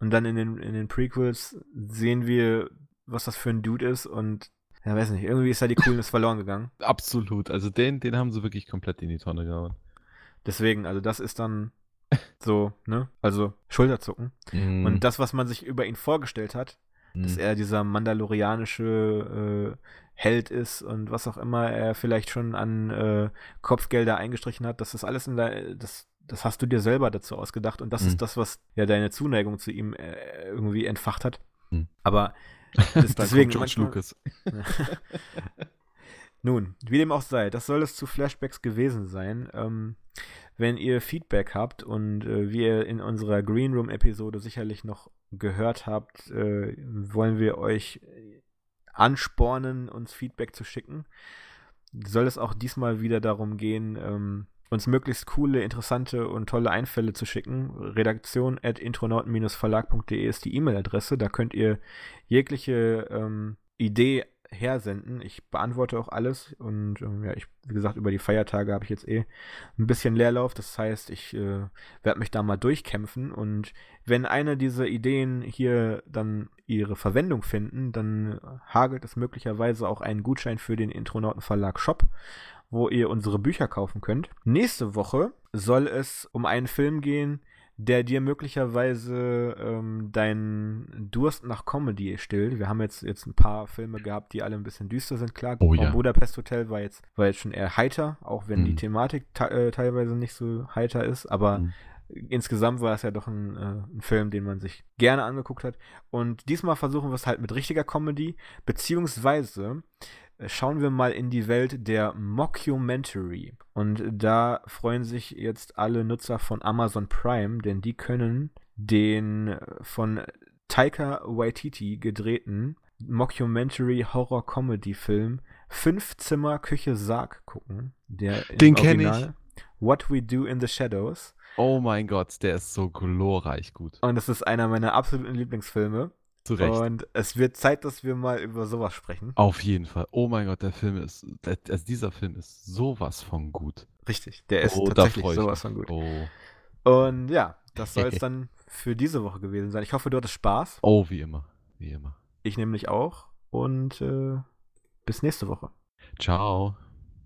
Und dann in den, in den Prequels sehen wir, was das für ein Dude ist und ja, weiß nicht, irgendwie ist da die Coolness verloren gegangen. Absolut, also den, den haben sie wirklich komplett in die Tonne gehauen. Deswegen, also das ist dann so, ne? Also Schulterzucken. Mm. Und das, was man sich über ihn vorgestellt hat, mm. dass er dieser mandalorianische äh, Held ist und was auch immer er vielleicht schon an äh, Kopfgelder eingestrichen hat, das alles in der, das, das hast du dir selber dazu ausgedacht und das mhm. ist das, was ja deine Zuneigung zu ihm äh, irgendwie entfacht hat. Mhm. Aber das, deswegen George manchmal, Lucas. Nun, wie dem auch sei, das soll es zu Flashbacks gewesen sein. Ähm, wenn ihr Feedback habt und äh, wie ihr in unserer Green Room Episode sicherlich noch gehört habt, äh, wollen wir euch anspornen, uns Feedback zu schicken. Soll es auch diesmal wieder darum gehen, ähm, uns möglichst coole, interessante und tolle Einfälle zu schicken. Redaktion at intronauten-verlag.de ist die E-Mail-Adresse. Da könnt ihr jegliche ähm, Idee hersenden. Ich beantworte auch alles und ähm, ja, ich, wie gesagt, über die Feiertage habe ich jetzt eh ein bisschen Leerlauf. Das heißt, ich äh, werde mich da mal durchkämpfen und wenn eine dieser Ideen hier dann ihre Verwendung finden, dann hagelt es möglicherweise auch einen Gutschein für den Intronauten Verlag Shop, wo ihr unsere Bücher kaufen könnt. Nächste Woche soll es um einen Film gehen, der dir möglicherweise ähm, deinen Durst nach Comedy stillt. Wir haben jetzt, jetzt ein paar Filme gehabt, die alle ein bisschen düster sind. Klar, oh, ja. Budapest Hotel war jetzt, war jetzt schon eher heiter, auch wenn mhm. die Thematik äh, teilweise nicht so heiter ist, aber mhm. insgesamt war es ja doch ein, äh, ein, Film, den man sich gerne angeguckt hat. Und diesmal versuchen wir es halt mit richtiger Comedy, beziehungsweise schauen wir mal in die Welt der Mockumentary. Und da freuen sich jetzt alle Nutzer von Amazon Prime, denn die können den von Taika Waititi gedrehten Mockumentary Horror Comedy Film Fünf Zimmer Küche Sarg gucken. Der den kenne ich. What We Do in the Shadows. Oh mein Gott, der ist so glorreich gut. Und es ist einer meiner absoluten Lieblingsfilme. Zu Recht. Und es wird Zeit, dass wir mal über sowas sprechen. Auf jeden Fall. Oh mein Gott, der Film ist, also dieser Film ist sowas von gut. Richtig, der ist oh, tatsächlich sowas von gut. Oh. Und ja, das soll es dann für diese Woche gewesen sein. Ich hoffe, du hattest Spaß. Oh, wie immer. Wie immer. Ich nämlich auch. Und äh, bis nächste Woche. Ciao.